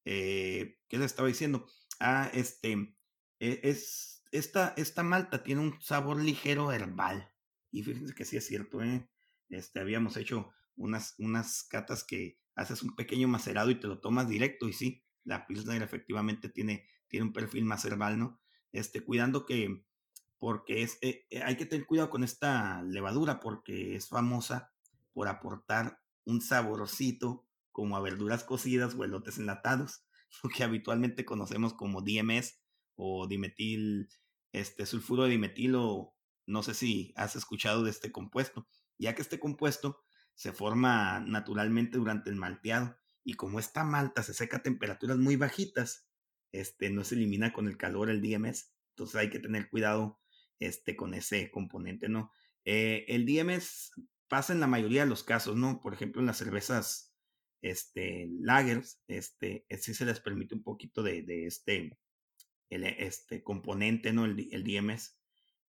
eh, ¿qué les estaba diciendo? Ah, este, e, es, esta, esta malta tiene un sabor ligero herbal. Y fíjense que sí es cierto, ¿eh? Este, habíamos hecho unas, unas catas que haces un pequeño macerado y te lo tomas directo. Y sí, la Pilsner efectivamente tiene, tiene un perfil más herbal, ¿no? Este, cuidando que, porque es, eh, hay que tener cuidado con esta levadura porque es famosa por aportar un saborcito como a verduras cocidas o elotes enlatados, lo que habitualmente conocemos como DMS o dimetil, este sulfuro de dimetilo, no sé si has escuchado de este compuesto, ya que este compuesto se forma naturalmente durante el malteado y como esta malta se seca a temperaturas muy bajitas, este no se elimina con el calor el DMS, entonces hay que tener cuidado este, con ese componente, ¿no? Eh, el DMS pasa en la mayoría de los casos, ¿no? Por ejemplo, en las cervezas este, lagers, este, sí se les permite un poquito de, este, el, este componente, ¿no? El, el DMS.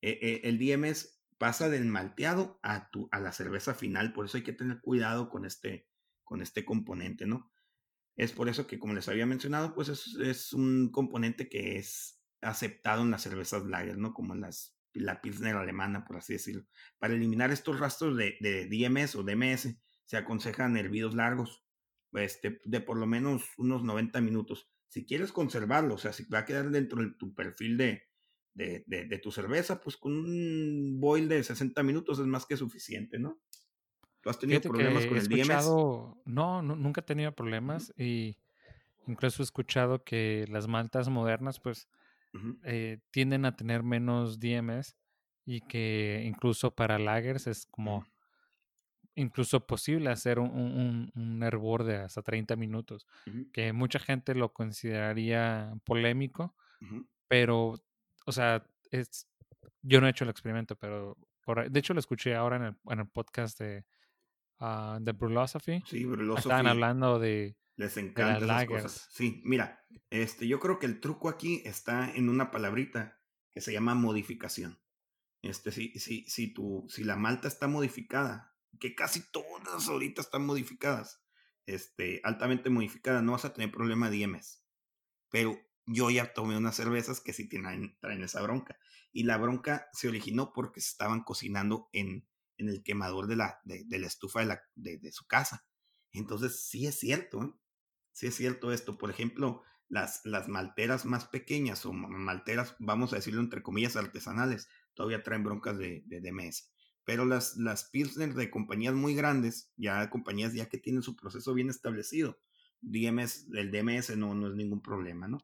Eh, eh, el DMS pasa del malteado a, tu, a la cerveza final, por eso hay que tener cuidado con este, con este componente, ¿no? Es por eso que, como les había mencionado, pues es, un componente que es aceptado en las cervezas lager, ¿no? Como en las la Pilsner alemana, por así decirlo. Para eliminar estos rastros de, de DMS o DMS, se aconsejan hervidos largos, este, de por lo menos unos 90 minutos. Si quieres conservarlo, o sea, si va a quedar dentro de tu perfil de, de, de, tu cerveza, pues con un boil de 60 minutos es más que suficiente, ¿no? ¿Tú has tenido problemas con el DMS? No, no, nunca he tenido problemas y incluso he escuchado que las maltas modernas, pues, eh, tienden a tener menos DMS y que incluso para lagers es como incluso posible hacer un, un, un, hervor de hasta 30 minutos, que mucha gente lo consideraría polémico, pero, o sea, es, yo no he hecho el experimento, pero por, de hecho lo escuché ahora en el, en el podcast de, uh, de Brulosophy. Sí, Brulosophy. Estaban hablando de les encanta esas cosas. Sí, mira, este, yo creo que el truco aquí está en una palabrita que se llama modificación. Este, si, si, si, tu, si la malta está modificada, que casi todas ahorita están modificadas, este, altamente modificadas, no vas a tener problema de IMS. Pero yo ya tomé unas cervezas que sí tienen, traen esa bronca. Y la bronca se originó porque se estaban cocinando en, en el quemador de la, de, de la estufa de, la, de, de, su casa. Entonces, sí es cierto, ¿eh? sí es cierto esto. Por ejemplo, las, las malteras más pequeñas o malteras, vamos a decirlo entre comillas, artesanales, todavía traen broncas de, de DMS. Pero las, las Pilsner de compañías muy grandes, ya compañías ya que tienen su proceso bien establecido, DMS, el DMS no, no es ningún problema, ¿no?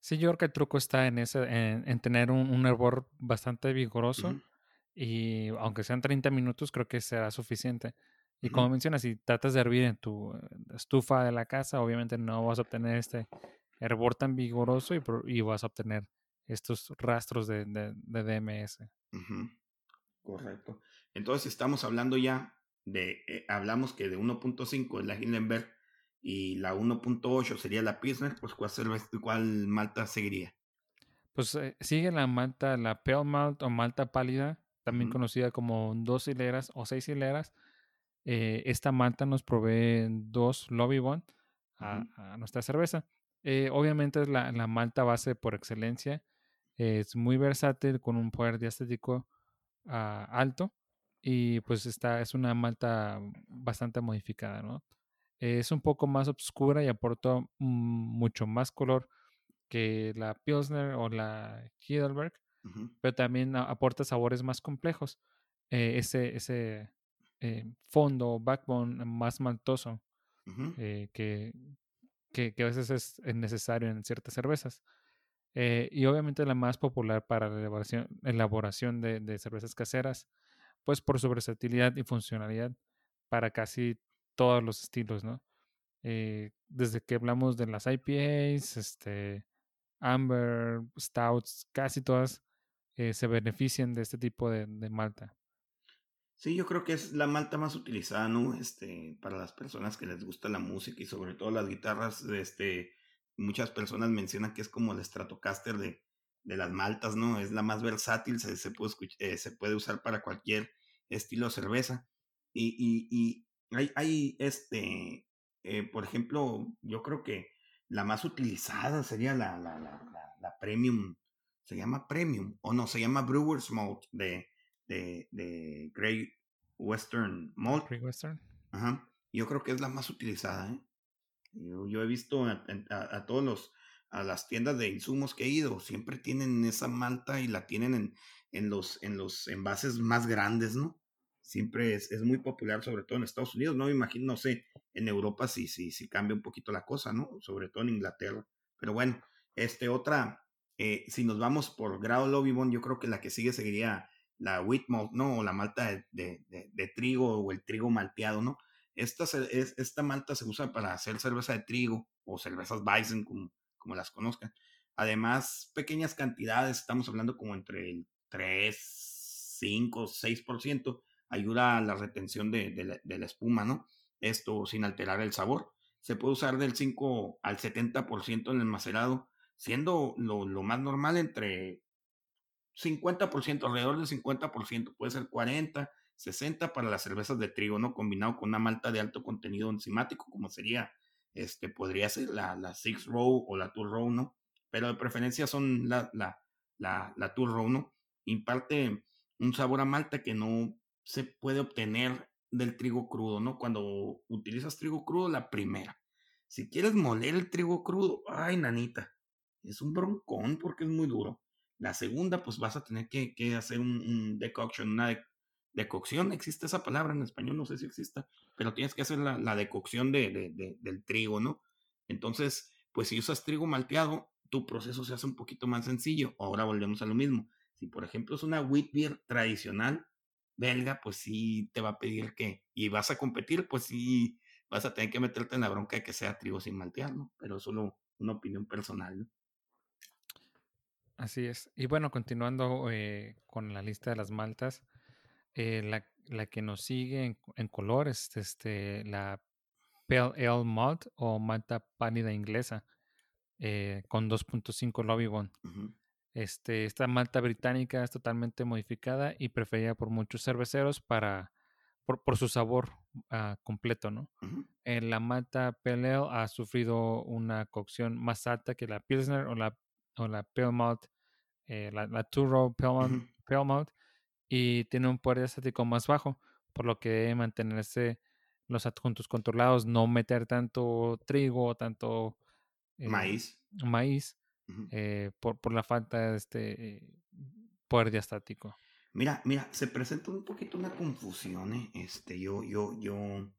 Sí, yo creo que el truco está en, ese, en, tener un, un, hervor bastante vigoroso y aunque sean 30 minutos, creo que será suficiente. Y como mencionas, si tratas de hervir en tu estufa de la casa, obviamente no vas a obtener este hervor tan vigoroso y, vas a obtener estos rastros de, DMS. Correcto. Entonces estamos hablando ya de, eh, hablamos que de 1.5 es la Hindenburg y la 1.8 sería la Pilsner, pues ¿cuál, cuál malta seguiría? Pues eh, sigue la malta, la Pale Malt o malta pálida, también conocida como dos hileras o seis hileras. Eh, esta malta nos provee dos Lobby Bond a, nuestra cerveza. obviamente es la, la, malta base por excelencia. es muy versátil con un poder diastético uh, alto y pues esta es una malta bastante modificada, ¿no? es un poco más oscura y aporta mm, mucho más color que la Pilsner o la Heidelberg, pero también aporta sabores más complejos. Eh, ese ese eh, fondo, backbone más maltoso eh, que, que, a veces es, necesario en ciertas cervezas. y obviamente la más popular para la elaboración, elaboración de, de, cervezas caseras, pues por su versatilidad y funcionalidad para casi todos los estilos, ¿no? Eh, desde que hablamos de las IPAs, este, Amber, Stouts, casi todas eh, se benefician de este tipo de, malta. Sí, yo creo que es la malta más utilizada, ¿no? Este, para las personas que les gusta la música y sobre todo las guitarras, este, muchas personas mencionan que es como el Stratocaster de, de las maltas, ¿no? Es la más versátil, se, se puede, eh, se puede usar para cualquier estilo de cerveza. Y, y, y hay, hay este, eh, por ejemplo, yo creo que la más utilizada sería la, la, la, la, Premium, se llama Premium, o no, se llama Brewer's Malt de, de, de Great Western Malt. Great Western. Ajá. Yo creo que es la más utilizada, ¿eh? Yo, yo he visto a, a, todos los, a las tiendas de insumos que he ido, siempre tienen esa malta y la tienen en, en, los, en los envases más grandes, ¿no? siempre es, es, muy popular, sobre todo en Estados Unidos, no me imagino, no sé, en Europa sí, sí, sí cambia un poquito la cosa, ¿no? Sobre todo en Inglaterra. Pero bueno, este otra, eh, si nos vamos por grado Lobby yo creo que la que sigue seguiría la wheat malt, ¿no? O la malta de, de, de, trigo o el trigo malteado, ¿no? Esta, es, esta malta se usa para hacer cerveza de trigo o cervezas Bison, como, como las conozcan. Además, pequeñas cantidades, estamos hablando como entre el 3, 5, 6%, ayuda a la retención de, la, espuma, ¿no? Esto sin alterar el sabor. Se puede usar del 5 al 70% en el macerado, siendo lo, lo, más normal entre 50%, alrededor del 50%, puede ser 40, 60 para las cervezas de trigo, ¿no? Combinado con una malta de alto contenido enzimático, como sería, este, podría ser la, la Six Row o la Two Row, ¿no? Pero de preferencia son la, la, la, la Two Row, ¿no? Imparte un sabor a malta que no se puede obtener del trigo crudo, ¿no? Cuando utilizas trigo crudo, la primera. Si quieres moler el trigo crudo, ay, nanita, es un broncón porque es muy duro. La segunda, pues vas a tener que, hacer un, decoction, una decocción, existe esa palabra en español, no sé si exista, pero tienes que hacer la, decocción de, del trigo, ¿no? Entonces, pues si usas trigo malteado, tu proceso se hace un poquito más sencillo. Ahora volvemos a lo mismo. Si, por ejemplo, es una wheat beer tradicional, belga, pues sí te va a pedir que, y vas a competir, pues sí vas a tener que meterte en la bronca de que sea trigo sin maltear, ¿no? Pero solo una opinión personal, ¿no? Así es. Y bueno, continuando eh, con la lista de las maltas, eh, la, la, que nos sigue en, color es este, la Pale Ale Malt o malta pálida inglesa eh, con 2.5 Lobby Bond. Este, esta malta británica es totalmente modificada y preferida por muchos cerveceros para, por, su sabor ah, completo, ¿no? Eh, la malta Pale Ale ha sufrido una cocción más alta que la Pilsner o la, o la Pale Malt, eh, la, la Two Pale, Malt, y tiene un poder estático más bajo, por lo que debe mantenerse los adjuntos controlados, no meter tanto trigo, tanto eh, maíz. maíz eh, por, por, la falta de este poder diastático. Mira, mira, se presenta un poquito una confusión. ¿eh? Este, yo, yo, yo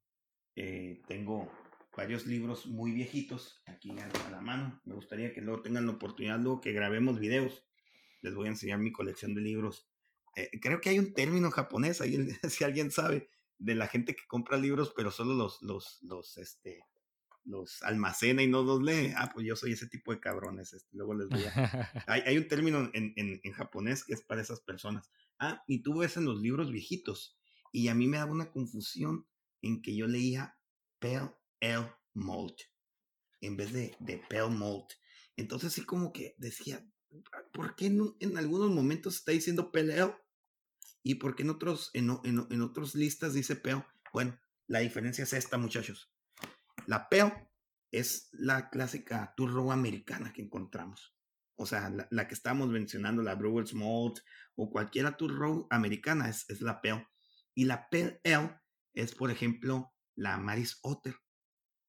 tengo varios libros muy viejitos aquí a la mano. Me gustaría que luego tengan la oportunidad, luego que grabemos videos. Les voy a enseñar mi colección de libros. creo que hay un término japonés, ahí, si alguien sabe, de la gente que compra libros, pero solo los, los, los, este, los almacena y no los lee. Ah, pues yo soy ese tipo de cabrones. Este, luego les voy a... hay, hay, un término en, en, en, japonés que es para esas personas. Ah, y tú ves en los libros viejitos. Y a mí me daba una confusión en que yo leía Pale Ale Malt en vez de, de Pale Malt. Entonces sí como que decía, ¿por qué en, algunos momentos está diciendo Pale Ale? ¿Y por qué en otros, en, en, en otros listas dice Pale? Bueno, la diferencia es esta, muchachos. La Pale es la clásica turro americana que encontramos. O sea, la, que estamos mencionando, la Brewer's Malt o cualquiera turro americana es, es la Pale. Y la Pale Ale es, por ejemplo, la Maris Otter.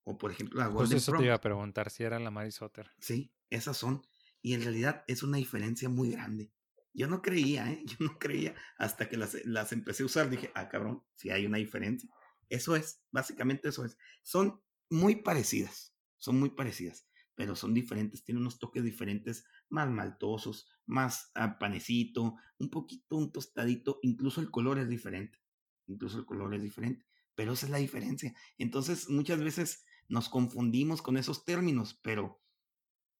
O, por ejemplo, la Golden Pues eso te iba a preguntar si era la Maris Otter. Sí, esas son. Y en realidad es una diferencia muy grande. Yo no creía, ¿eh? Yo no creía hasta que las, las empecé a usar. Dije, ah, cabrón, sí hay una diferencia. Eso es, básicamente eso es. Son muy parecidas, son muy parecidas, pero son diferentes, tienen unos toques diferentes, más maltosos, más a panecito, un poquito, un tostadito, incluso el color es diferente, incluso el color es diferente, pero esa es la diferencia. Entonces, muchas veces nos confundimos con esos términos, pero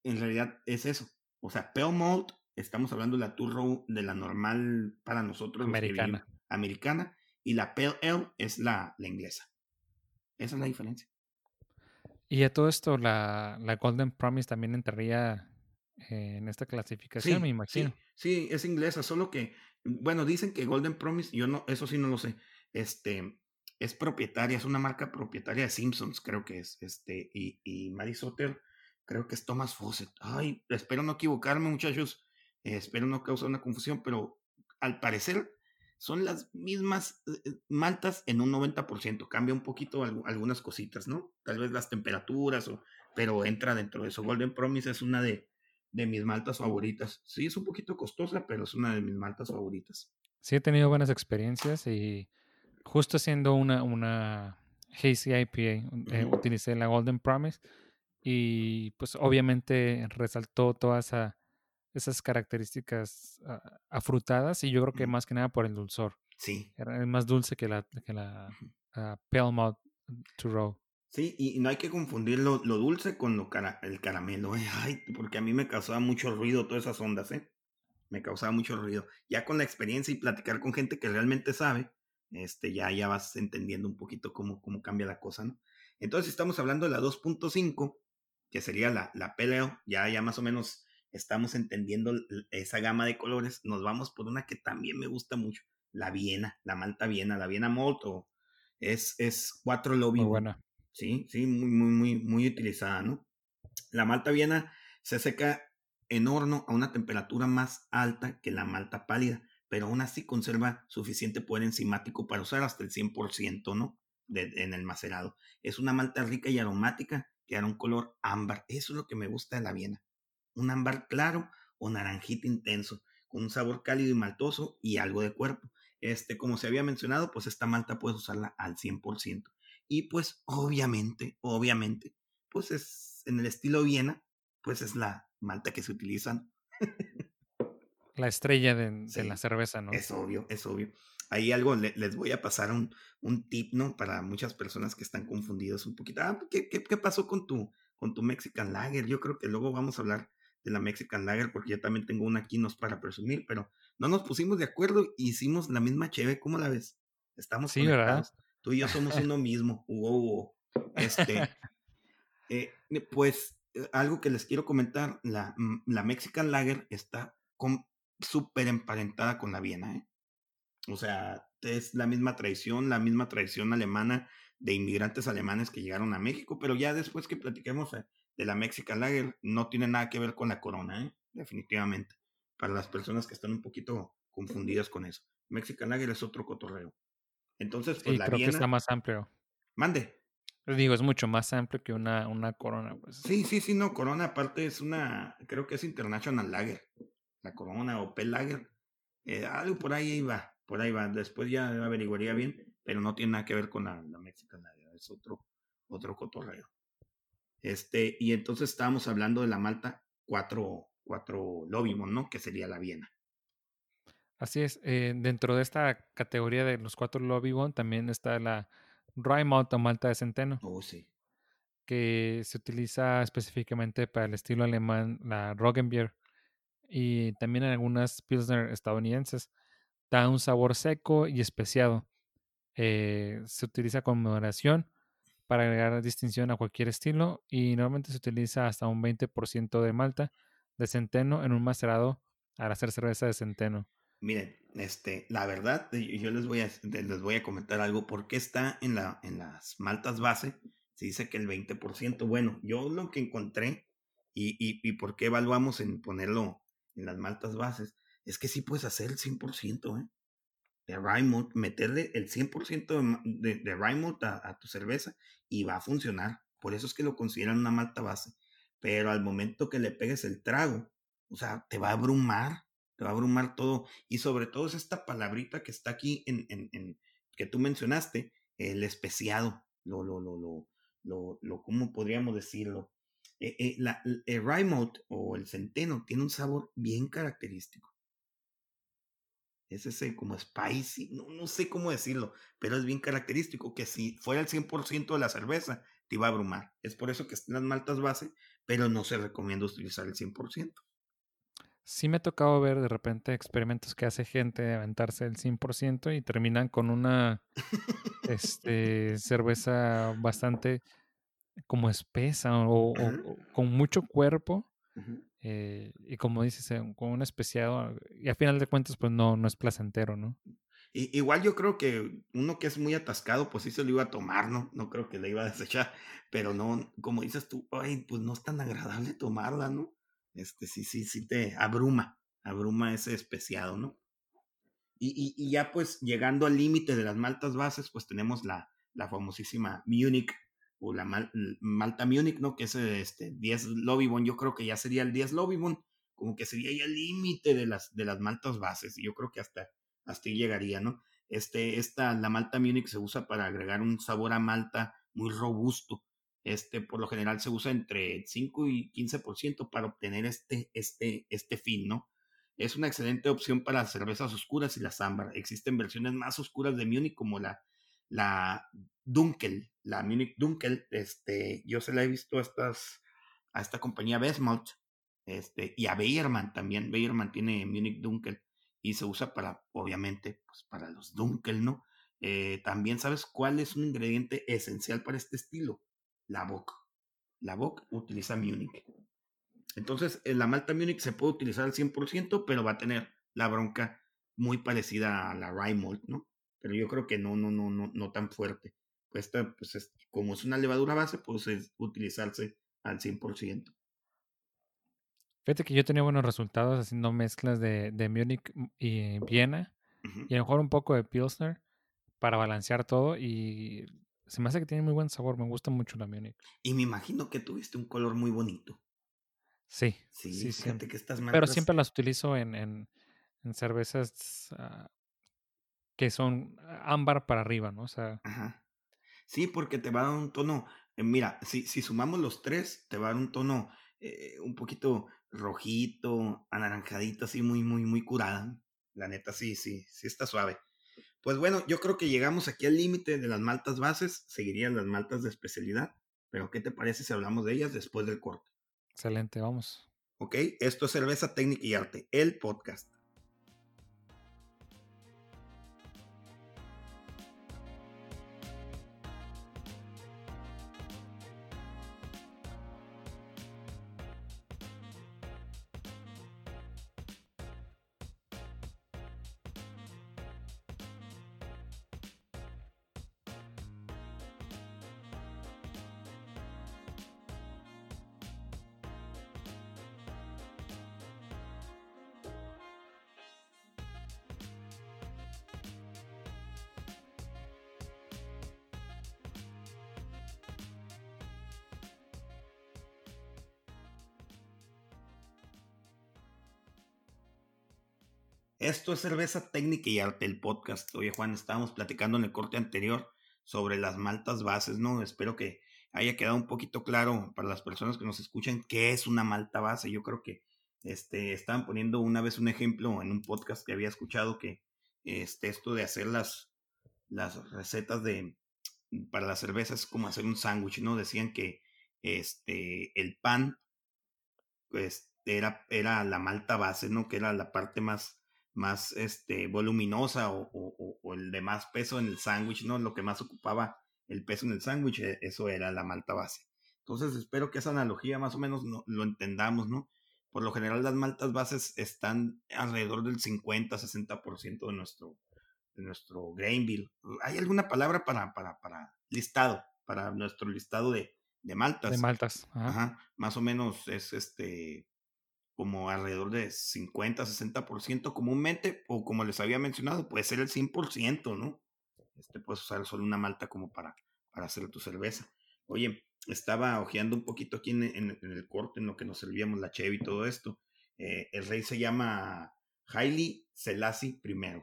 en realidad es eso. O sea, pale malt, estamos hablando de la turro de la normal para nosotros. Americana. americana. Y la pale ale es la, la inglesa. Esa es la diferencia. Y a todo esto, la, la Golden Promise también entraría en esta clasificación, sí, me imagino. Sí, sí, es inglesa, solo que, bueno, dicen que Golden Promise, yo no, eso sí no lo sé. Este, es propietaria, es una marca propietaria de Simpsons, creo que es. Este, y, y Mary Soter, creo que es Thomas Fawcett. Ay, espero no equivocarme, muchachos. Eh, espero no causar una confusión, pero al parecer son las mismas eh, maltas en un 90%. Cambia un poquito algunas cositas, ¿no? Tal vez las temperaturas, o, pero entra dentro de eso. Golden Promise es una de, de mis maltas favoritas. Sí, es un poquito costosa, pero es una de mis maltas favoritas. Sí, he tenido buenas experiencias y justo haciendo una, una Hazy IPA, eh, utilicé la Golden Promise y pues obviamente resaltó todas esa, esas características uh, afrutadas y yo creo que más que nada por el dulzor. Sí. Era más dulce que la, que la uh, Pale Malt to Row. Sí, y no hay que confundir lo, lo dulce con lo cara, el caramelo, ¿eh? Ay, porque a mí me causaba mucho ruido todas esas ondas, ¿eh? Me causaba mucho ruido. Ya con la experiencia y platicar con gente que realmente sabe, este, ya, ya vas entendiendo un poquito cómo, cómo cambia la cosa, ¿no? Entonces estamos hablando de la 2.5, que sería la, la peleo, ya, ya más o menos estamos entendiendo esa gama de colores, nos vamos por una que también me gusta mucho, la Viena, la Malta Viena, la Viena Molto. Es, es cuatro lobby. Muy buena. Sí, sí, muy, muy, muy, muy utilizada, ¿no? La Malta Viena se seca en horno a una temperatura más alta que la Malta Pálida, pero aún así conserva suficiente poder enzimático para usar hasta el 100%, ¿no? En el macerado. Es una malta rica y aromática que da un color ámbar. Eso es lo que me gusta de la Viena un ámbar claro o naranjita intenso, con un sabor cálido y maltoso y algo de cuerpo. Este, como se había mencionado, pues esta malta puedes usarla al 100%. Y pues obviamente, obviamente, pues es en el estilo Viena, pues es la malta que se utilizan. La estrella de, sí, de, la cerveza, ¿no? Es obvio, es obvio. Ahí algo le, les voy a pasar un, un, tip, ¿no? Para muchas personas que están confundidas un poquito. Ah, ¿qué, qué, qué pasó con tu, con tu Mexican Lager? Yo creo que luego vamos a hablar de la Mexican Lager, porque yo también tengo una aquí, nos para presumir, pero no nos pusimos de acuerdo y hicimos la misma cheve, ¿cómo la ves? Estamos sí, conectados. ¿verdad? Tú y yo somos uno mismo. Wow, Este, eh, pues eh, algo que les quiero comentar, la, mm, la Mexican Lager está súper emparentada con la Viena, ¿eh? O sea, es la misma tradición, la misma tradición alemana de inmigrantes alemanes que llegaron a México, pero ya después que platiquemos eh, de la Mexican Lager no tiene nada que ver con la corona, ¿eh? definitivamente. Para las personas que están un poquito confundidas con eso. Mexican Lager es otro cotorreo. Entonces, pues sí, la creo Viena... que está más amplio. Mande. Digo, es mucho más amplio que una, una corona. Pues. Sí, sí, sí, no, corona aparte es una, creo que es International Lager. La corona o P Lager. Eh, algo por ahí va, por ahí va. Después ya averiguaría bien, pero no tiene nada que ver con la, la Mexican Lager. Es otro, otro cotorreo. Este, y entonces estábamos hablando de la malta 4, 4 Lobimon, ¿no? Que sería la Viena. Así es. Eh, dentro de esta categoría de los cuatro Lobby One también está la Rye Malt o malta de centeno. Oh, sí. Que se utiliza específicamente para el estilo alemán, la Roggenbier. Y también en algunas Pilsner estadounidenses. Da un sabor seco y especiado. Eh, se utiliza con moderación para agregar distinción a cualquier estilo y normalmente se utiliza hasta un 20% de malta de centeno en un macerado al hacer cerveza de centeno. Miren, este, la verdad, yo les voy a, les voy a comentar algo. porque está en, la, en las maltas base? Se dice que el 20%. Bueno, yo lo que encontré y, y, y por qué evaluamos en ponerlo en las maltas bases es que sí puedes hacer el 100%, ¿eh? de rye meterle el 100% de, de, de a, tu cerveza y va a funcionar. Por eso es que lo consideran una malta base. Pero al momento que le pegues el trago, o sea, te va a abrumar, te va a abrumar todo. Y sobre todo es esta palabrita que está aquí en, en, en que tú mencionaste, el especiado, lo, lo, lo, lo, lo, lo ¿cómo podríamos decirlo? Eh, eh, la, el malt o el centeno tiene un sabor bien característico es ese como spicy, no, no sé cómo decirlo, pero es bien característico que si fuera el 100% de la cerveza, te iba a abrumar. Es por eso que están las maltas base, pero no se recomienda utilizar el 100%. Sí me ha tocado ver de repente experimentos que hace gente de aventarse el 100% y terminan con una este, cerveza bastante como espesa o, o, o con mucho cuerpo. Uh -huh. Eh, y como dices, eh, con un especiado, y a final de cuentas, pues no, no es placentero, ¿no? Y, igual yo creo que uno que es muy atascado, pues sí se lo iba a tomar, ¿no? No creo que le iba a desechar, pero no, como dices tú, ay, pues no es tan agradable tomarla, ¿no? Este sí, sí, sí te abruma, abruma ese especiado, ¿no? Y, y, y ya pues llegando al límite de las maltas bases, pues tenemos la, la famosísima Munich la Mal, Malta Munich, ¿no? Que es este 10 Lobibon, yo creo que ya sería el 10 Lobibon, como que sería ya el límite de las, de las maltas bases, y yo creo que hasta, hasta ahí llegaría, ¿no? Este, esta, la Malta Munich se usa para agregar un sabor a malta muy robusto. Este, por lo general se usa entre 5 y 15% para obtener este, este, este fin, ¿no? Es una excelente opción para cervezas oscuras y las ámbar. Existen versiones más oscuras de Munich como la, la Dunkel, la Munich Dunkel, este, yo se la he visto a, a esta compañía Besmalt, este, y a Bayerman también, Bayerman tiene Munich Dunkel, y se usa para, obviamente, pues para los Dunkel, ¿no? Eh, también sabes cuál es un ingrediente esencial para este estilo, la Bock. La Bock utiliza Munich. Entonces, la Malta Munich se puede utilizar al 100%, pero va a tener la bronca muy parecida a la Rye ¿no? Pero yo creo que no, no, no, no, no tan fuerte esta, pues es, como es una levadura base, pues es utilizarse al 100%. Fíjate que yo tenía buenos resultados haciendo mezclas de, de Múnich y Viena uh -huh. y a lo mejor un poco de Pilsner para balancear todo y se me hace que tiene muy buen sabor, me gusta mucho la Múnich. Y me imagino que tuviste un color muy bonito. Sí, sí, sí fíjate que estas marcas... Pero siempre las utilizo en, en, en cervezas uh, que son ámbar para arriba, ¿no? O sea, Ajá. Sí, porque te va a dar un tono, eh, mira, si, si sumamos los tres, te va a dar un tono eh, un poquito rojito, anaranjadito, así muy, muy, muy curada. La neta, sí, sí, sí está suave. Pues bueno, yo creo que llegamos aquí al límite de las maltas bases, seguirían las maltas de especialidad, pero ¿qué te parece si hablamos de ellas después del corte? Excelente, vamos. Ok, esto es Cerveza Técnica y Arte, el podcast. Esto es Cerveza Técnica y Arte, el podcast. Oye, Juan, estábamos platicando en el corte anterior sobre las maltas bases, ¿no? Espero que haya quedado un poquito claro para las personas que nos escuchan qué es una malta base. Yo creo que este, estaban poniendo una vez un ejemplo en un podcast que había escuchado que este, esto de hacer las, las recetas de, para las cervezas es como hacer un sándwich, ¿no? Decían que este, el pan, pues, era, era la malta base, ¿no? Que era la parte más, más este, voluminosa o, o, o el de más peso en el sándwich, ¿no? Lo que más ocupaba el peso en el sándwich, e, eso era la malta base. Entonces espero que esa analogía más o menos lo entendamos, ¿no? Por lo general las maltas bases están alrededor del 50-60% de nuestro, de nuestro grain bill. ¿Hay alguna palabra para, para, para listado, para nuestro listado de, de maltas? De maltas. Ajá. Más o menos es este como alrededor de 50-60% comúnmente, o como les había mencionado, puede ser el 100%, ¿no? Este, puedes usar solo una malta como para, para hacer tu cerveza. Oye, estaba ojeando un poquito aquí en, el corte, en lo que nos servíamos la cheve y todo esto. Eh, el rey se llama Haile Selassie I.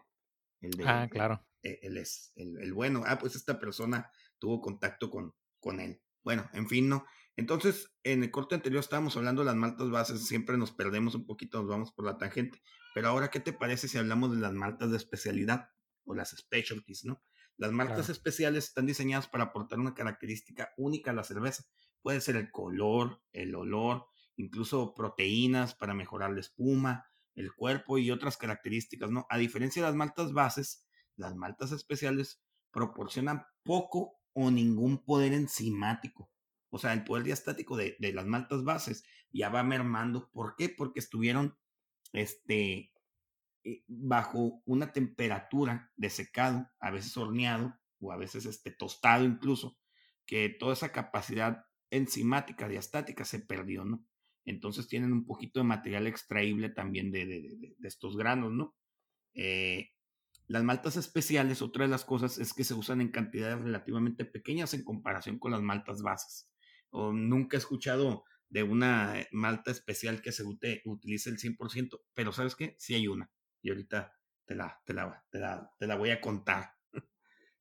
El de, ah, claro. Eh, él es el, bueno. Ah, pues esta persona tuvo contacto con, con él. Bueno, en fin, ¿no? Entonces, en el corte anterior estábamos hablando de las maltas bases, siempre nos perdemos un poquito, nos vamos por la tangente. Pero ahora, ¿qué te parece si hablamos de las maltas de especialidad o las specialties, ¿no? Las maltas especiales están diseñadas para aportar una característica única a la cerveza. Puede ser el color, el olor, incluso proteínas para mejorar la espuma, el cuerpo y otras características, ¿no? A diferencia de las maltas bases, las maltas especiales proporcionan poco o ningún poder enzimático. O sea, el poder diastático de, de las maltas bases ya va mermando. ¿Por qué? Porque estuvieron este, eh, bajo una temperatura de secado, a veces horneado o a veces este, tostado incluso, que toda esa capacidad enzimática, diastática se perdió, ¿no? Entonces tienen un poquito de material extraíble también de, de, estos granos, ¿no? Eh, las maltas especiales, otra de las cosas es que se usan en cantidades relativamente pequeñas en comparación con las maltas bases. O nunca he escuchado de una malta especial que se utilice el 100%, pero ¿sabes qué? Sí hay una y ahorita te la, te la, te la, voy a contar.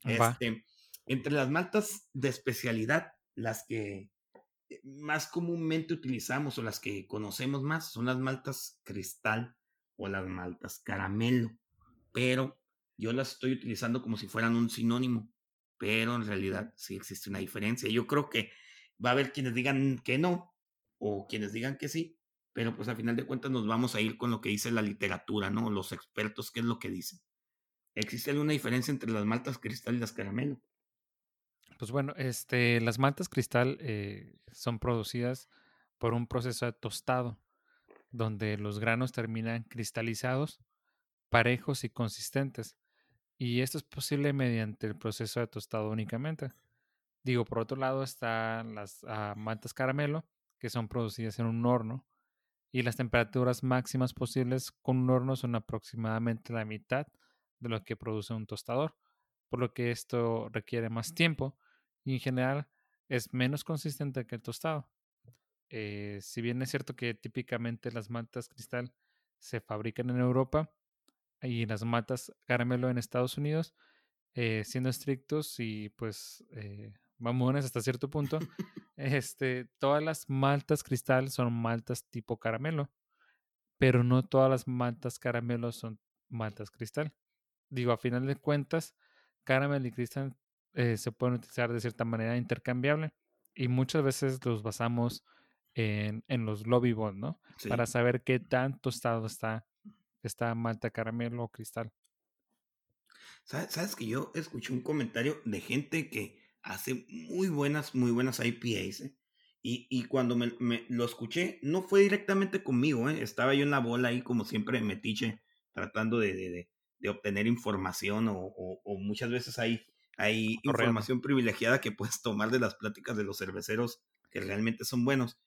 Este, entre las maltas de especialidad, las que eh, más comúnmente utilizamos o las que conocemos más son las maltas cristal o las maltas caramelo, pero yo las estoy utilizando como si fueran un sinónimo, pero en realidad sí existe una diferencia. Yo creo que va a haber quienes digan que no o quienes digan que sí, pero pues a final de cuentas nos vamos a ir con lo que dice la literatura, ¿no? Los expertos, ¿qué es lo que dicen? ¿Existe alguna diferencia entre las maltas cristal y las caramelo? Pues bueno, este, las maltas cristal eh, son producidas por un proceso de tostado, donde los granos terminan cristalizados, parejos y consistentes. Y esto es posible mediante el proceso de tostado únicamente. Digo, por otro lado están las ah, maltas caramelo, que son producidas en un horno, y las temperaturas máximas posibles con un horno son aproximadamente la mitad de lo que produce un tostador, por lo que esto requiere más tiempo y en general es menos consistente que el tostado. Eh, si bien es cierto que típicamente las maltas cristal se fabrican en Europa y las maltas caramelo en Estados Unidos, eh, siendo estrictos y pues eh, vamos hasta cierto punto, este, todas las maltas cristal son maltas tipo caramelo, pero no todas las maltas caramelo son maltas cristal. Digo, a final de cuentas, caramelo y cristal eh, se pueden utilizar de cierta manera intercambiable y muchas veces los basamos en, en los lobby bond, ¿no? Para saber qué tan tostado está esta malta caramelo o cristal. ¿Sabes que yo escuché un comentario de gente que hace muy buenas, muy buenas IPAs. ¿eh? Y, y, cuando me, me, lo escuché, no fue directamente conmigo, ¿eh? estaba yo en la bola ahí como siempre metiche, tratando de, de, de obtener información o, o, muchas veces hay, hay información privilegiada que puedes tomar de las pláticas de los cerveceros que realmente son buenos.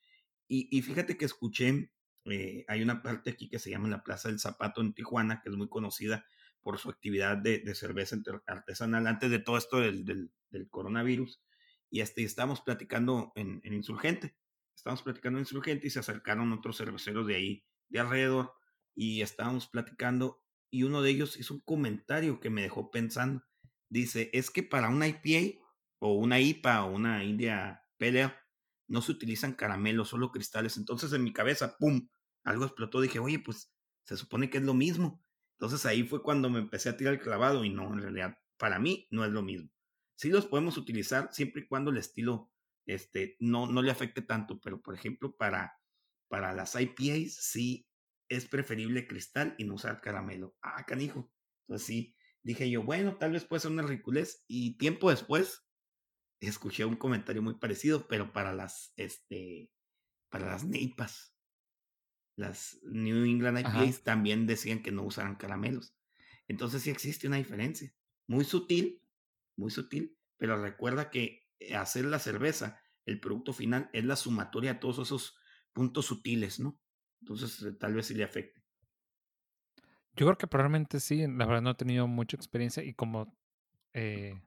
Y, y fíjate que escuché, eh, hay una parte aquí que se llama la Plaza del Zapato en Tijuana, que es muy conocida por su actividad de, cerveza artesanal antes de todo esto del, coronavirus. Y este, estábamos platicando en, en, Insurgente. Estábamos platicando en Insurgente y se acercaron otros cerveceros de ahí, de alrededor, y estábamos platicando. Y uno de ellos hizo un comentario que me dejó pensando. Dice: Es que para una IPA o una IPA o una India Pale no se utilizan caramelos, solo cristales. Entonces en mi cabeza, ¡pum! algo explotó, dije, oye, pues se supone que es lo mismo. Entonces ahí fue cuando me empecé a tirar el clavado y no, en realidad, para mí no es lo mismo. Sí los podemos utilizar siempre y cuando el estilo este, no, no le afecte tanto, pero por ejemplo, para, para las IPAs sí es preferible cristal y no usar caramelo. Ah, canijo. Entonces sí, dije yo, bueno, tal vez puede ser una ridiculez. Y tiempo después escuché un comentario muy parecido, pero para las, este, para las neipas. Las New England IPAs también decían que no usaran caramelos. Entonces sí existe una diferencia. Muy sutil, muy sutil, pero recuerda que eh, hacer la cerveza, el producto final, es la sumatoria de todos esos puntos sutiles, ¿no? Entonces eh, tal vez sí le afecte. Yo creo que probablemente sí, la verdad no he tenido mucha experiencia y como eh,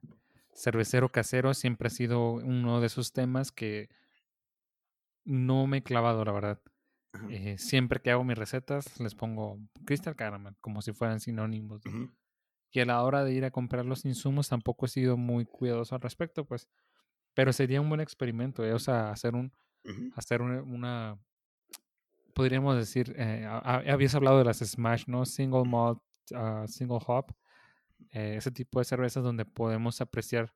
cervecero casero siempre ha sido uno de esos temas que no me he clavado, la verdad. Eh, siempre que hago mis recetas les pongo Crystal Caramel, como si fueran sinónimos. Y a la hora de ir a comprar los insumos tampoco he sido muy cuidadoso al respecto, pues. Pero sería un buen experimento, ¿eh? o sea, hacer un, hacer una, podríamos decir, eh, habías hablado de las Smash, ¿no? Single malt, ah, single hop, eh, ese tipo de cervezas donde podemos apreciar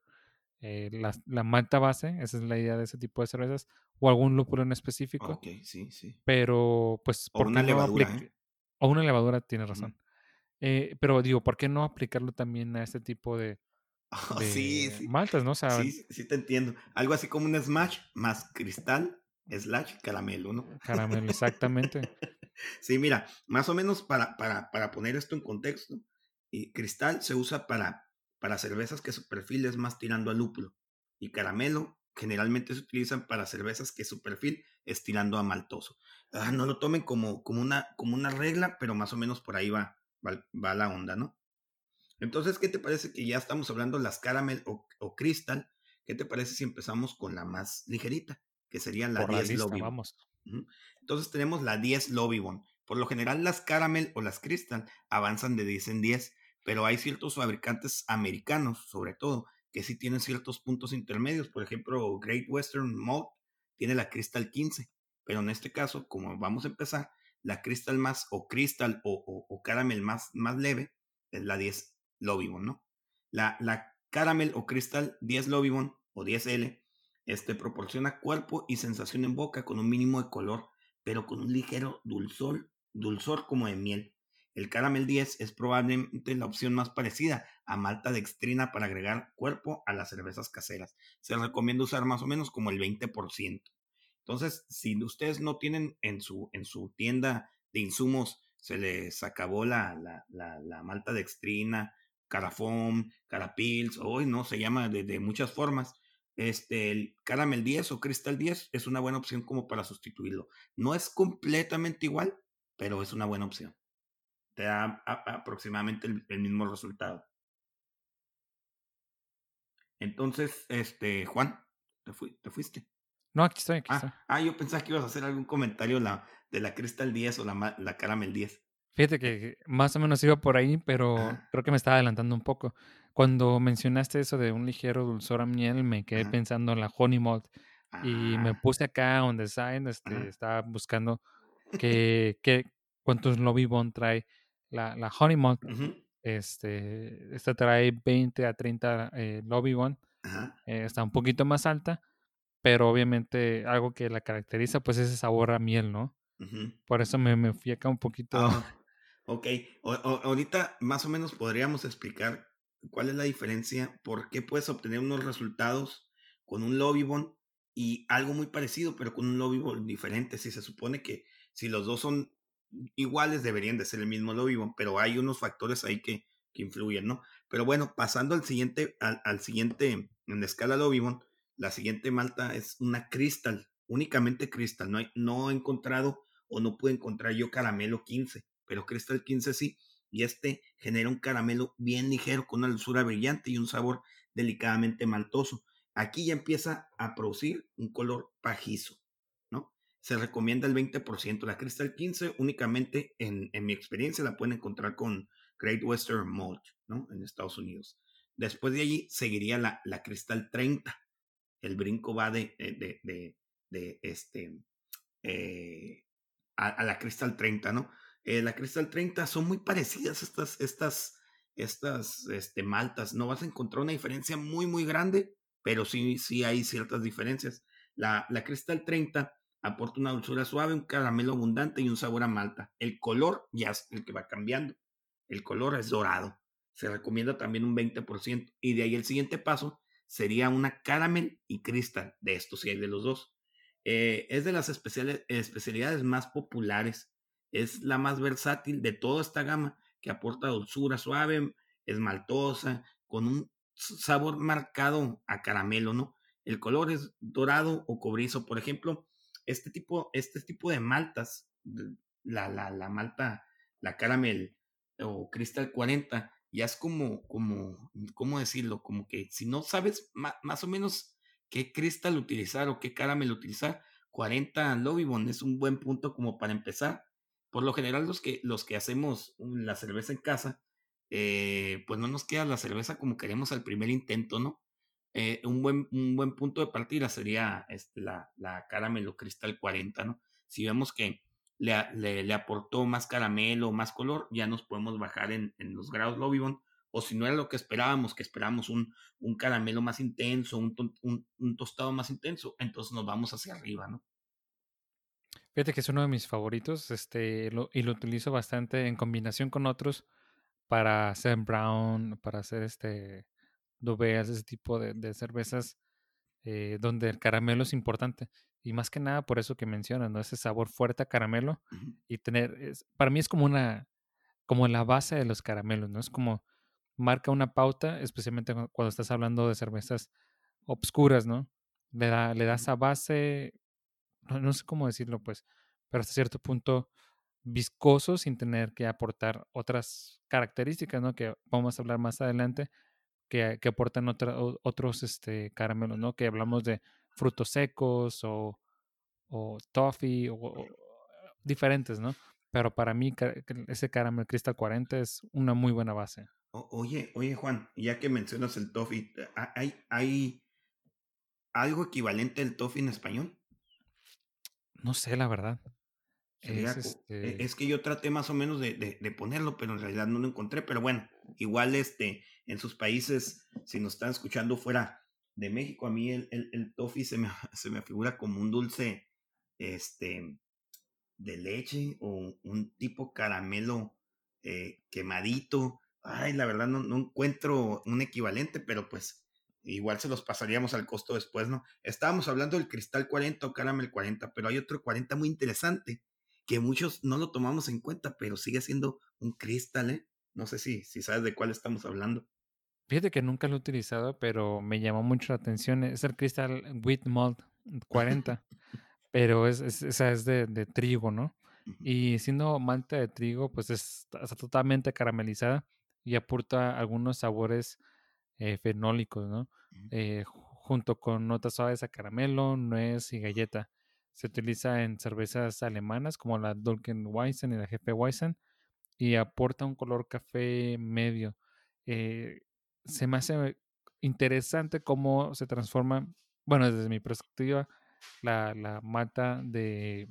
eh, la, la, malta base, esa es la idea de ese tipo de cervezas, o algún lúpulo en específico. Ok, sí, sí. Pero, pues, o una levadura. ¿eh? O una levadura, tienes razón. Eh, pero digo, ¿por qué no aplicarlo también a este tipo de, oh, sí, sí. maltas, no? sí, sí te entiendo. Algo así como un smash más cristal, slash caramelo, ¿no? Caramelo, exactamente. sí, mira, más o menos para, para, para poner esto en contexto, y cristal se usa para para cervezas que su perfil es más tirando a lúpulo. Y caramelo generalmente se utilizan para cervezas que su perfil es tirando a maltoso. Ah, no lo tomen como, como, una, como una regla, pero más o menos por ahí va, va, la onda, ¿no? Entonces, ¿qué te parece que ya estamos hablando las caramel o, o crystal? ¿Qué te parece si empezamos con la más ligerita? Que sería la 10 Lobby vamos. Entonces tenemos la 10 Lobby Por lo general las caramel o las crystal avanzan de 10 en 10 pero hay ciertos fabricantes americanos, sobre todo, que sí tienen ciertos puntos intermedios. Por ejemplo, Great Western Malt tiene la Crystal 15, pero en este caso, como vamos a empezar, la Crystal más o Crystal o, Caramel más, más leve es la 10 Lobibon, ¿no? La, la Caramel o Crystal 10 Lobibon o 10L este, proporciona cuerpo y sensación en boca con un mínimo de color, pero con un ligero dulzor, dulzor como de miel. El Caramel 10 es probablemente la opción más parecida a malta dextrina para agregar cuerpo a las cervezas caseras. Se recomienda usar más o menos como el 20%. Entonces, si ustedes no tienen en su, en su tienda de insumos, se les acabó la, la, la, malta dextrina, carafón, carapils, hoy no, se llama de, muchas formas. Este, el Caramel 10 o Crystal 10 es una buena opción como para sustituirlo. No es completamente igual, pero es una buena opción te da aproximadamente el, mismo resultado. Entonces, este, Juan, te, te fuiste. No, aquí estoy, aquí ah, estoy. Ah, yo pensaba que ibas a hacer algún comentario la, de la Crystal 10 o la, la Caramel 10. Fíjate que más o menos iba por ahí, pero creo que me estaba adelantando un poco. Cuando mencionaste eso de un ligero dulzor a miel, me quedé pensando en la Honey Malt. Y me ah. puse acá on design, este, estaba buscando que, que, cuántos Lobby Bond trae la, la Honey este, esta trae 20 a 30 eh, Lobby Bond. Eh, está un poquito más alta, pero obviamente algo que la caracteriza pues es ese sabor a miel, ¿no? Por eso me, me, fui acá un poquito. Ah, ok, ahorita más o menos podríamos explicar cuál es la diferencia, por qué puedes obtener unos resultados con un lobby bond y algo muy parecido, pero con un lobby bond diferente. Si se supone que si los dos son iguales deberían de ser el mismo Lobibon, pero hay unos factores ahí que, que influyen, ¿no? Pero bueno, pasando al siguiente, al, siguiente, en la escala Lobibon, la siguiente malta es una Crystal, únicamente Crystal, no, no he encontrado o no pude encontrar yo caramelo 15, pero Crystal 15 sí, y este genera un caramelo bien ligero con una dulzura brillante y un sabor delicadamente maltoso. Aquí ya empieza a producir un color pajizo se recomienda el 20%. La Crystal 15 únicamente, en, mi experiencia, la pueden encontrar con Great Western Malt, ¿no? En Estados Unidos. Después de allí seguiría la, la Crystal 30. El brinco va de, de, de, este, eh, a, la Crystal 30, ¿no? Eh, la Crystal 30 son muy parecidas estas, estas, estas este, maltas. No vas a encontrar una diferencia muy, muy grande, pero sí, sí hay ciertas diferencias. La, la Crystal 30 aporta una dulzura suave, un caramelo abundante y un sabor a malta. El color ya es el que va cambiando. El color es dorado. Se recomienda también un 20%. Y de ahí el siguiente paso sería una caramel y cristal. De estos sí hay de los dos. Eh, es de las especialidades más populares. Es la más versátil de toda esta gama que aporta dulzura suave, esmaltosa, con un sabor marcado a caramelo, ¿no? El color es dorado o cobrizo. Por ejemplo, este tipo, este tipo de maltas, la, la, la malta, la caramel o cristal 40, ya es como, como, ¿cómo decirlo? Como que si no sabes más o menos qué cristal utilizar o qué caramel utilizar, 40 Lobibon es un buen punto como para empezar. Por lo general, los que, los que hacemos la cerveza en casa, eh, pues no nos queda la cerveza como queremos al primer intento, ¿no? Eh, un, buen, un buen punto de partida sería este, la, la caramelo cristal 40, ¿no? Si vemos que le, le, aportó más caramelo, más color, ya nos podemos bajar en, en los grados Lobibon. O si no era lo que esperábamos, que esperábamos un, un caramelo más intenso, un, un, un, tostado más intenso, entonces nos vamos hacia arriba, ¿no? Fíjate que es uno de mis favoritos, este, lo, y lo utilizo bastante en combinación con otros para hacer brown, para hacer este doveas, ese tipo de, de cervezas eh, donde el caramelo es importante. Y más que nada por eso que mencionas, ¿no? Ese sabor fuerte a caramelo y tener, es, para mí es como una, como la base de los caramelos, ¿no? Es como marca una pauta, especialmente cuando estás hablando de cervezas obscuras, ¿no? Le da, le da esa base, no, no sé cómo decirlo, pues, pero hasta cierto punto viscoso sin tener que aportar otras características, ¿no? Que vamos a hablar más adelante, que, que aportan otra, otros este, caramelos, ¿no? Que hablamos de frutos secos o, o toffee o, diferentes, ¿no? Pero para mí ese caramel Crystal 40 es una muy buena base. oye, oye Juan, ya que mencionas el toffee, ¿hay, ¿hay algo equivalente al toffee en español? No sé, la verdad. Es, e, este es, que yo traté más o menos de, de, ponerlo, pero en realidad no lo encontré. Pero bueno, igual este, en sus países, si nos están escuchando fuera de México, a mí el, el, el toffee se me, se me figura como un dulce este, de leche o un tipo caramelo eh, quemadito. Ay, la verdad no, no encuentro un equivalente, pero pues igual se los pasaríamos al costo después, ¿no? Estábamos hablando del cristal 40 o caramel 40, pero hay otro 40 muy interesante que muchos no lo tomamos en cuenta, pero sigue siendo un cristal, ¿eh? No sé si, si sabes de cuál estamos hablando. Fíjate que nunca lo he utilizado, pero me llamó mucho la atención. Es el cristal Wheat Malt 40, pero es, es, es de, de, trigo, ¿no? Y siendo malta de trigo, pues es, está totalmente caramelizada y aporta algunos sabores eh, fenólicos, ¿no? Eh, junto con notas suaves a caramelo, nuez y galleta. Se utiliza en cervezas alemanas como la Weissen y la Jefe Weissen y aporta un color café medio. Eh, se me hace interesante cómo se transforma, bueno, desde mi perspectiva, la, la mata de,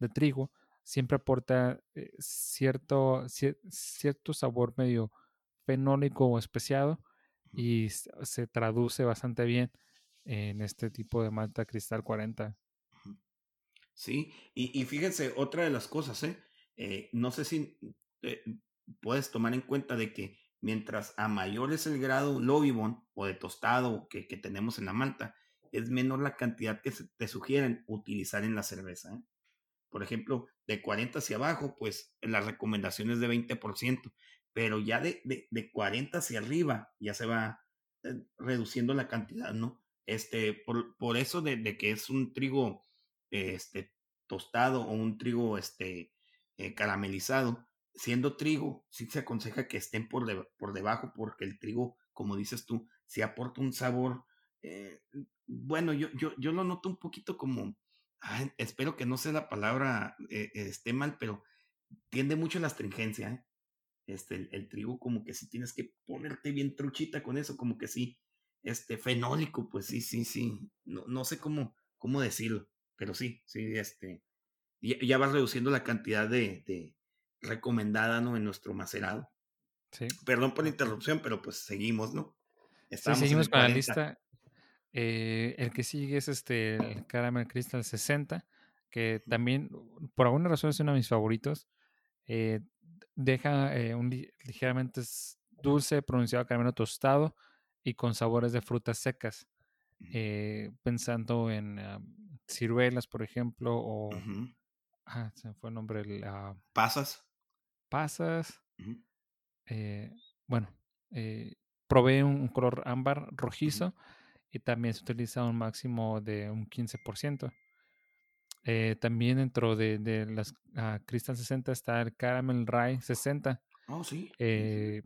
de, trigo siempre aporta eh, cierto, cierto sabor medio fenólico o especiado y se traduce bastante bien en este tipo de malta cristal 40. Sí, y, y fíjense, otra de las cosas, ¿eh? eh no sé si eh, puedes tomar en cuenta de que mientras a mayor es el grado lobibon o de tostado que, que, tenemos en la malta, es menor la cantidad que te sugieren utilizar en la cerveza. ¿eh? Por ejemplo, de 40 hacia abajo, pues la recomendación es de 20%, pero ya de, de, de 40 hacia arriba ya se va reduciendo la cantidad, ¿no? Este, por, por eso de, de, que es un trigo este, tostado o un trigo este, eh, caramelizado, siendo trigo, sí se aconseja que estén por, por debajo porque el trigo, como dices tú, sí aporta un sabor, eh, bueno, yo, yo, yo lo noto un poquito como, espero que no sea la palabra, eh, esté mal, pero tiende mucho a la astringencia. Este, el, trigo como que sí tienes que ponerte bien truchita con eso, como que sí, este, fenólico, pues sí, sí, sí, no, no sé cómo, cómo decirlo, pero sí, sí, este, ya, vas reduciendo la cantidad de, recomendada, ¿no? En nuestro macerado. Sí. Perdón por la interrupción, pero pues seguimos, ¿no? sí, seguimos con la lista. Eh, el que sigue es este, el Caramel Crystal 60, que también, por alguna razón, es uno de mis favoritos. Eh, deja eh, un ligeramente dulce, pronunciado caramelo tostado y con sabores de frutas secas. pensando en ciruelas, por ejemplo, o. Ah, se me fue el nombre. La, pasas. Pasas. bueno, probé un, color ámbar rojizo y también se utiliza un máximo de un 15%. Eh, también dentro de, las uh, Crystal 60 está el Caramel Rye 60. Oh, sí. Eh,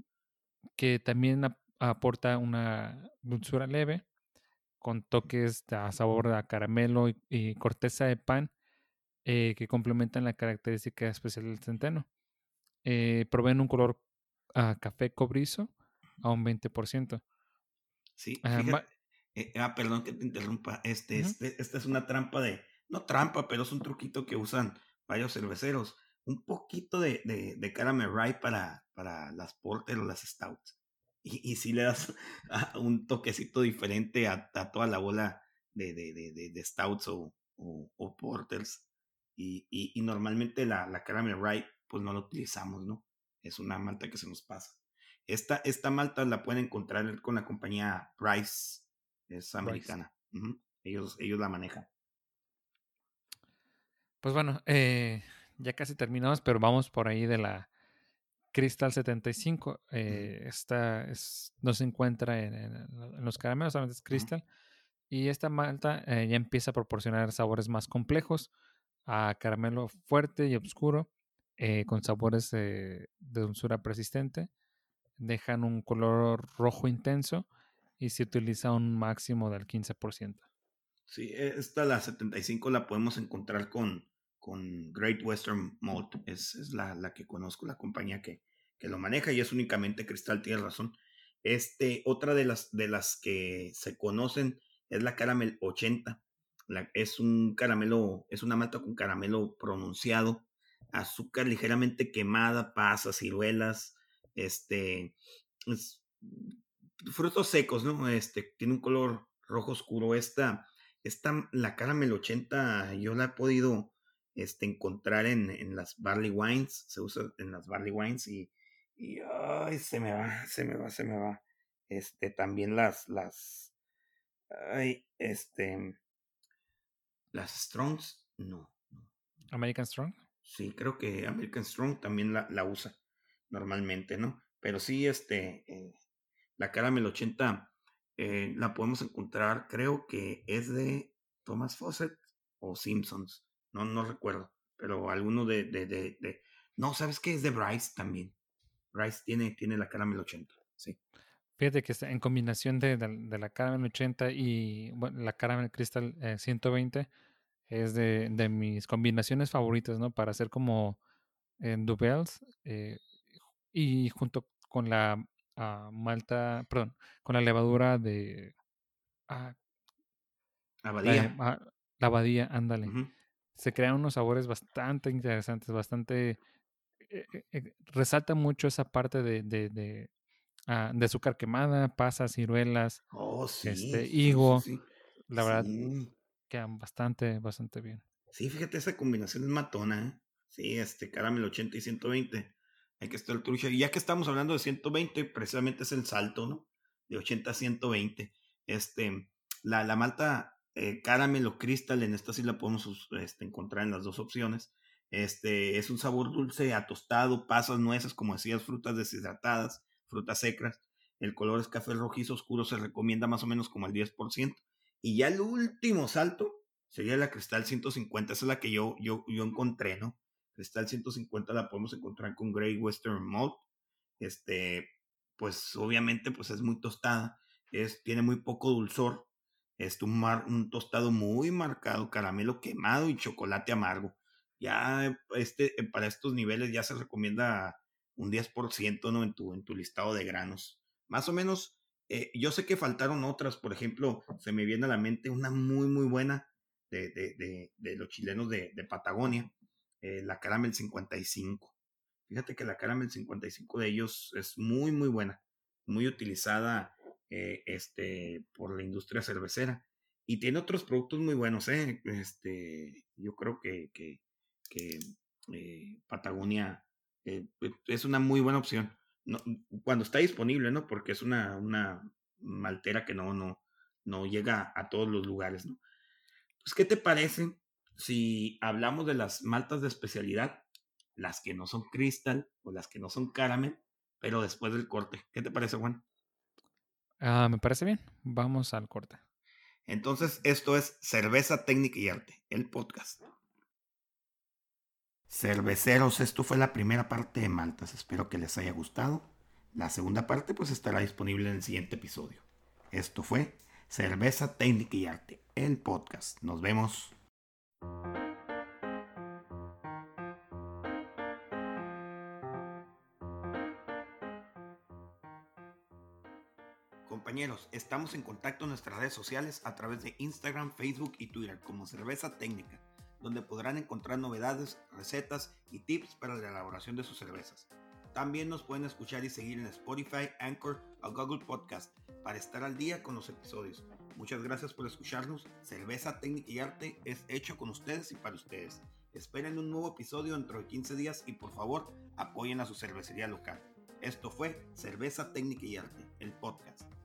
que también aporta una dulzura leve con toques de sabor a caramelo y, corteza de pan eh, que complementan la característica especial del centeno. proveen un color uh, café cobrizo a un 20%. Sí, fíjate, eh, ah, perdón que te interrumpa. Este, este, esta es una trampa de, no trampa, pero es un truquito que usan varios cerveceros. Un poquito de, de, de caramel rye para, para las porter o las stouts. Y, y si le das un toquecito diferente a, toda la bola de, de, de stouts o, o, porters. Y, y, y, normalmente la, la caramel rye, pues no la utilizamos, ¿no? Es una malta que se nos pasa. Esta, esta malta la pueden encontrar con la compañía Price es americana. ellos, ellos la manejan. Pues bueno, eh, ya casi terminamos, pero vamos por ahí de la Crystal 75. Eh, esta es, no se encuentra en, los caramelos, solamente es Crystal. Y esta malta eh, ya empieza a proporcionar sabores más complejos, a caramelo fuerte y oscuro, con sabores de dulzura persistente. Dejan un color rojo intenso y se utiliza un máximo del 15%. Sí, e, esta la 75 la podemos encontrar con, con Great Western Malt, es, es la, la, que conozco, la compañía que, que lo maneja y es únicamente cristal, tienes razón. Este, otra de las, de las que se conocen es la Caramel 80. La, es un caramelo, es una malta con caramelo pronunciado, azúcar ligeramente quemada, pasas, ciruelas, este, es, frutos secos, ¿no? Este, tiene un color rojo oscuro. Esta, esta la caramel 80, yo la he podido este, encontrar en, en, las barley wines, se usa en las barley wines y, y ay, se me va, se me va, se me va. Este, también las, las, ay, este, las Strongs, no. American Strong. Sí, creo que American Strong también la, la usa normalmente, ¿no? Pero sí, este, eh, la Caramel 80 eh, la podemos encontrar, creo que es de Thomas Fawcett o Simpsons, no, no recuerdo, pero alguno de, de, de, no, ¿sabes qué? Es de Bryce también. Bryce tiene, tiene la Caramel 80, sí. Fíjate que en combinación de, la Caramel 80 y la Caramel Crystal 120 eh, es de, mis combinaciones favoritas, ¿no? Para hacer como en Dubels eh, y junto con la malta, perdón, con la levadura de... Ah, abadía. La, la abadía, ándale. Se crean unos sabores bastante interesantes, bastante... Eh, eh, eh, resalta mucho esa parte de, de, de, ah, de, azúcar quemada, pasas, ciruelas, oh, sí, este, higo. la verdad, quedan bastante, bastante bien. Sí, fíjate, esa combinación es matona, ¿eh? Sí, este, caramel 80 y 120 hay que estar trucha. Y ya que estamos hablando de 120, precisamente es el salto, ¿no? De 80 a 120. Este, la, la malta eh, caramelo crystal, en esta sí la podemos este, encontrar en las dos opciones. Este, es un sabor dulce a tostado, pasas, nueces, como decías, frutas deshidratadas, frutas secas. El color es café rojizo oscuro, se recomienda más o menos como el 10%. Y ya el último salto sería la cristal 150, esa es la que yo, yo, yo encontré, ¿no? Cristal 150 la podemos encontrar con Grey Western Malt. Este, pues obviamente pues es muy tostada, es, tiene muy poco dulzor, es un, un tostado muy marcado, caramelo quemado y chocolate amargo. Ya este, para estos niveles ya se recomienda un 10% ¿no? en, tu, en tu listado de granos. Más o menos, eh, yo sé que faltaron otras, por ejemplo, se me viene a la mente una muy, muy buena de, de, de, de los chilenos de, Patagonia, eh, la Caramel 55. Fíjate que la Caramel 55 de ellos es muy, muy buena, muy utilizada eh, este, por la industria cervecera. Y tiene otros productos muy buenos, ¿eh? Este, yo creo que, que, eh, Patagonia es una muy buena opción. Cuando está disponible, ¿no? Porque es una, una maltera que no, no, no llega a todos los lugares, ¿no? Pues, ¿qué te parece si hablamos de las maltas de especialidad, las que no son cristal o las que no son caramel, pero después del corte? ¿Qué te parece, Juan? Ah, me parece bien. Vamos al corte. Entonces, esto es Cerveza Técnica y Arte, el podcast. Cerveceros, esto fue la primera parte de Maltas. Espero que les haya gustado. La segunda parte pues estará disponible en el siguiente episodio. Esto fue Cerveza Técnica y Arte, el podcast. Nos vemos. Compañeros, estamos en contacto en nuestras redes sociales a través de Instagram, Facebook y Twitter como Cerveza Técnica, donde podrán encontrar novedades, recetas y tips para la elaboración de sus cervezas. También nos pueden escuchar y seguir en Spotify, Anchor o Google Podcast para estar al día con los episodios. Muchas gracias por escucharnos. Cerveza Técnica y Arte es hecho con ustedes y para ustedes. Esperen un nuevo episodio dentro de 15 días y por favor apoyen a su cervecería local. Esto fue Cerveza Técnica y Arte, el podcast.